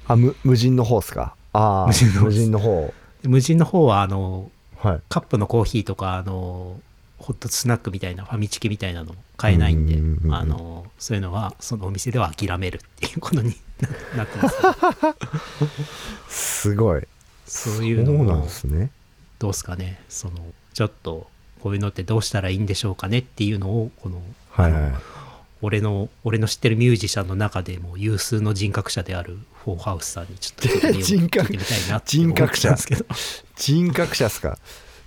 あ無無人の方っすか？ああ無人の方無人の方。無人の方はあのはい。カップのコーヒーとかあのホットスナックみたいなファミチキみたいなの買えないんでうんうんうんうん。あのそういうのはそのお店では諦めるっていうことにななって。ますすごい。そういうのそうなんもですね。どうですかね。そのちょっとこういうのってどうしたらいいんでしょうかねっていうのをこの、はいはい。俺の俺の知ってるミュージシャンの中でも有数の人格者であるフォーハウスさんにちょっと聞いてみよう人格聞いてみたいなって思ってたんですけど 人格者っすか。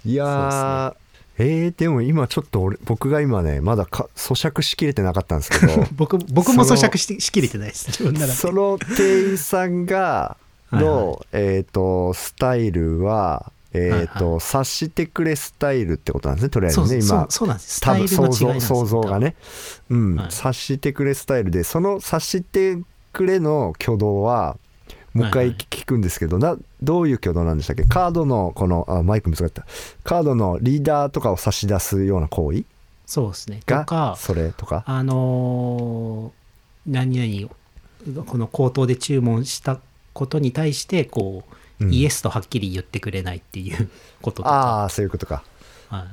いやーえー、でも今ちょっと俺僕が今ねまだか咀嚼しきれてなかったんですけど 僕僕も咀嚼ししきれてないです自分なら。その店員さんがのはいえっ、とスタイルはえっ、と、はい察してくれスタイルってことなんですねとりあえずね今。そうそうなんです。ス多分想像想像がね。うん、はい。察してくれスタイルでその察してくれの挙動はもう一回聞くんですけど、などういう挙動なんでしたっけ？カードのこのあマイク難った。カードのリーダーとかを差し出すような行為？そうですね。とがかそれとか？あのー何々この口頭で注文したことに対してこう、うん。イエスとはっきり言ってくれないっていう こととか、ああそういうことか。はい。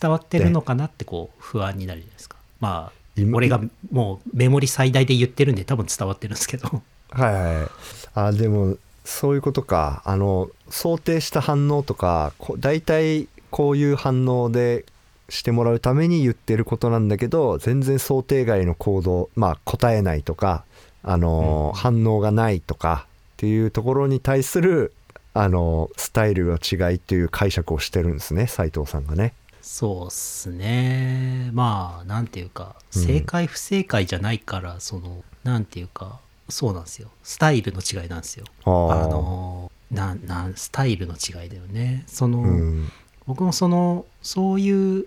伝わってるのかなってこう不安になるじゃないですか。まあ今俺がもうメモリ最大で言ってるんで多分伝わってるんですけどはいはいあでもそういうことか。あの想定した反応とかこ大体こういう反応でしてもらうために言ってることなんだけど全然想定外の行動まあ答えないとかあの、反応がないとかっていうところに対するあのスタイルの違いっていう解釈をしてるんですね斉藤さんがね。そうっすね。まあなんていうかうん。正解不正解じゃないから、そのなんていうかそうなんですよ。スタイルの違いなんですよ。あのなんなんスタイルの違いだよね。その、うん。僕もそのそういう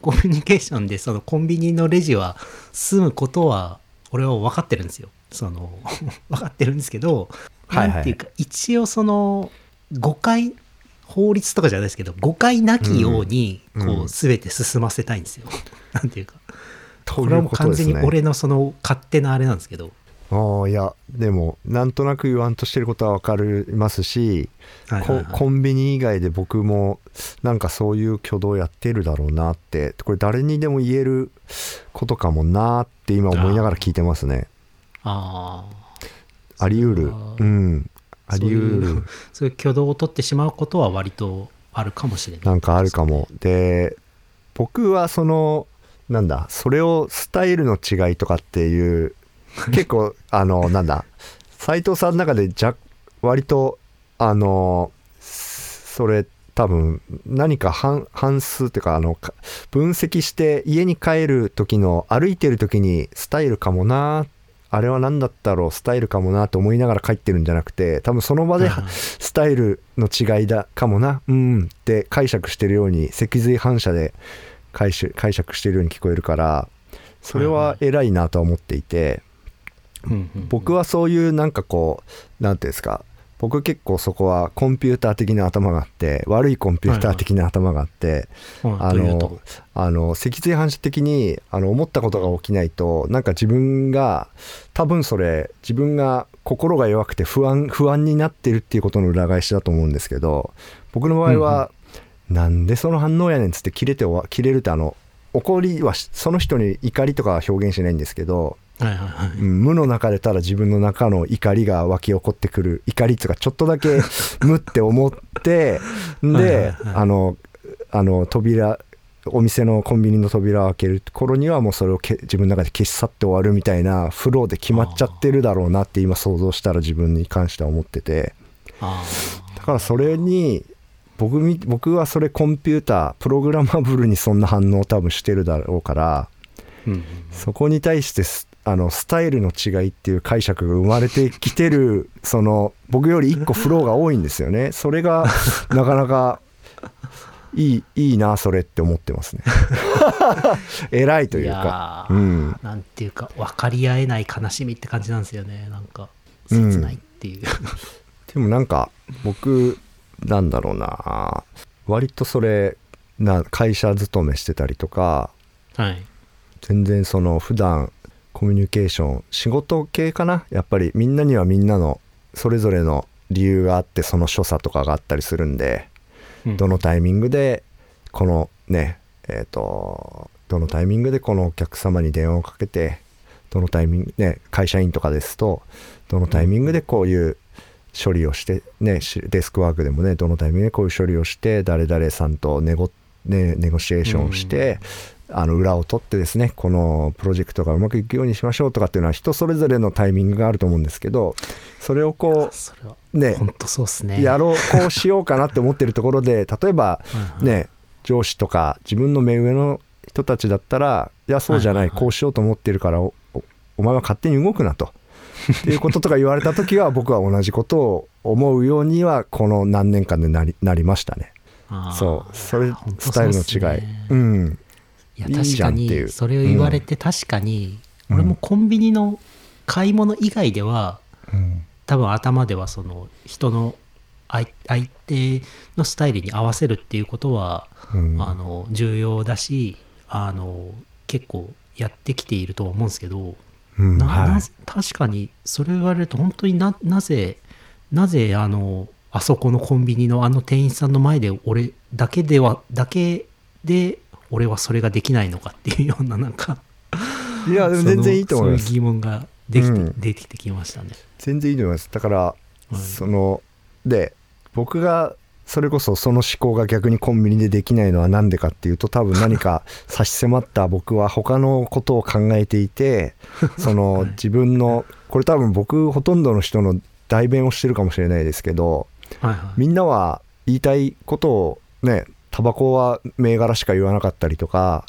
コミュニケーションでそのコンビニのレジは済むことは俺は分かってるんですよ。その 分かってるんですけど、はいはい。ていうか一応その誤解法律とかじゃないですけど誤解なきようにうん。うこうん全て進ませたいんですよ、なんていうか。とこれはもう完全に俺のその勝手なあれなんですけど、ああいやでもなんとなく言わんとしてることは分かりますし、はいはいはい。こコンビニ以外で僕もなんかそういう挙動やってるだろうなってこれ誰にでも言えることかもなって今思いながら聞いてますね。あああり得る。うん。ありうる。そういう挙動を取ってしまうことは割とあるかもしれない。なんかあるかも。で僕はそのなんだそれをスタイルの違いとかっていう 結構あのなんだ斉藤さんの中でじゃ割とあのそれ多分何か半半数っていうかあのか分析して家に帰る時の歩いてる時にスタイルかもなあれは何だったろうスタイルかもなと思いながら帰ってるんじゃなくて多分その場ではいはいスタイルの違いだかもなうんって解釈してるように脊髄反射で解釈解釈してるように聞こえるからそれは偉いなとは思っていてうんうんうん僕はそういうなんかこうなんていうんですか僕結構そこはコンピューター的な頭があって悪いコンピューター的な頭があって、はいあのあの脊髄反射的にあの思ったことが起きないとなんか自分が多分それ自分が心が弱くて不安不安になってるっていうことの裏返しだと思うんですけど僕の場合は、なんでその反応やねん。っつって切れて切れるってあの怒りはしその人に怒りとかは表現しないんですけど、はいはいはい。うん無の中でただ自分の中の怒りが湧き起こってくる怒りっていうかちょっとだけ 無って思ってではいあのあの扉お店のコンビニの扉を開ける頃にはもうそれをけ自分の中で消し去って終わるみたいなフローで決まっちゃってるだろうなって今想像したら自分に関しては思ってて。あだからそれに僕み僕はそれコンピュータープログラマブルにそんな反応を多分してるだろうからーうんうん。そこに対してスあのスタイルの違いっていう解釈が生まれてきてる その僕より一個フローが多いんですよね。それがなかなかいいいいなそれって思ってますね。偉いというか。うん。なんていうか分かり合えない悲しみって感じなんですよね。なんか切ないっていう、でもなんか僕なんだろうな。割とそれな会社勤めしてたりとかはい。全然その普段コミュニケーション仕事系かな？やっぱりみんなにはみんなのそれぞれの理由があってその所作とかがあったりするんでうん。どのタイミングでこのねえっ、とどのタイミングでこのお客様に電話をかけてどのタイミングね会社員とかですとどのタイミングでこういう処理をしてねしデスクワークでもねどのタイミングでこういう処理をして誰々さんと寝ごね、ネゴシエーションして、あの裏を取ってですねこのプロジェクトがうまくいくようにしましょうとかっていうのは人それぞれのタイミングがあると思うんですけどそれをこうね本当そうですねやろうこうしようかなって思ってるところで 例えばね上司とか自分の目上の人たちだったらいやそうじゃない,、こうしようと思ってるからお前は勝手に動くなと。っていうこととか言われた時は僕は同じことを思うようにはこの何年間でなりなりましたね。そうそれスタイルの違い。すねうんいや確かにそれを言われて確かに、俺もコンビニの買い物以外ではうん。多分頭ではその人の相相手のスタイルに合わせるっていうことは、うん。あの重要だしあの結構やってきているとは思うんですけど、うんな確かにそれを言われると本当にななぜなぜあのあそこのコンビニのあの店員さんの前で俺だけではだけで俺はそれができないのかっていうようななんかいやでも全然いいと思います。そういう疑問ができて、うん。できてきましたね。全然いいと思います。だから、いそので僕がそれこそその思考が逆にコンビニでできないのは何でかっていうと多分何か 差し迫った僕は他のことを考えていて そのはい自分のこれ多分僕ほとんどの人の代弁をしてるかもしれないですけどみんなは言いたいことをねタバコは銘柄しか言わなかったりとか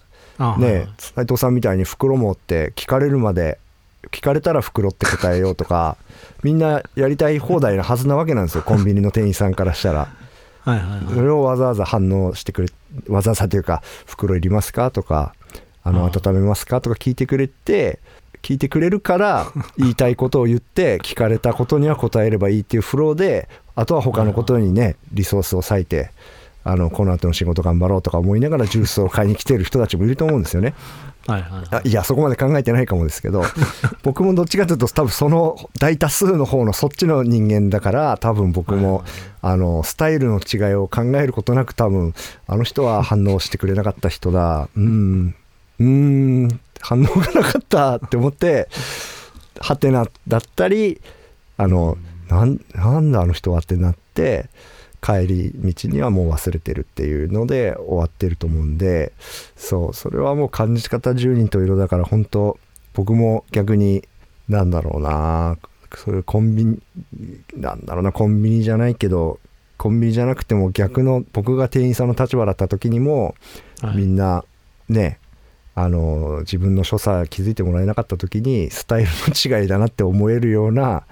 ね斉藤さんみたいに袋もって聞かれるまで聞かれたら袋って答えようとか みんなやりたい放題なはずなわけなんですよコンビニの店員さんからしたら。はいはいはい。それをわざわざ反応してくれわざわざというか袋いりますかとかあの温めますかとか聞いてくれて聞いてくれるから 言いたいことを言って聞かれたことには答えればいいっていうフローであとは他のことにねリソースを割いてあのこの後の仕事頑張ろうとか思いながらジュースを買いに来てる人たちもいると思うんですよね。はいはいはい。あいやそこまで考えてないかもですけど 僕もどっちかというと多分その大多数の方のそっちの人間だから多分僕もあのスタイルの違いを考えることなく多分あの人は反応してくれなかった人だ。うん。うーん。反応がなかったって思ってハテナだったりあのなんなんだあの人はってなって帰り道にはもう忘れてるっていうので終わってると思うんでそうそれはもう感じ方10人と色だから本当僕も逆になんだろうなそういうコンビニなんだろうなコンビニじゃないけどコンビニじゃなくても逆の僕が店員さんの立場だった時にもはい。みんなねあの自分の所作気づいてもらえなかった時にスタイルの違いだなって思えるような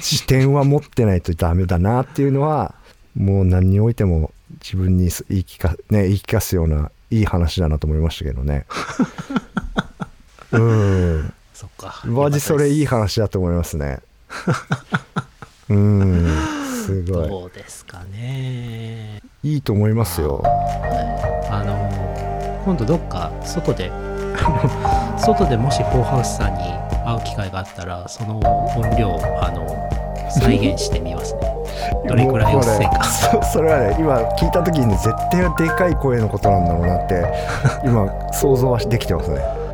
視点は持ってないとダメだなっていうのはもう何においても自分に言い聞か,、ね、言い聞かすようないい話だなと思いましたけどね。うん。そっか。マジそれいい話だと思いますね。うん。すごい。どうですかね。いいと思いますよ。あの今度どっか外で 外でもしフォーハウスさんに会う機会があったらその音量あの再現してみますね。どれくらいもうこれ遅いかそ それはね今聞いた時に絶対でかい声のことなんだろうなって今想像はできてますね。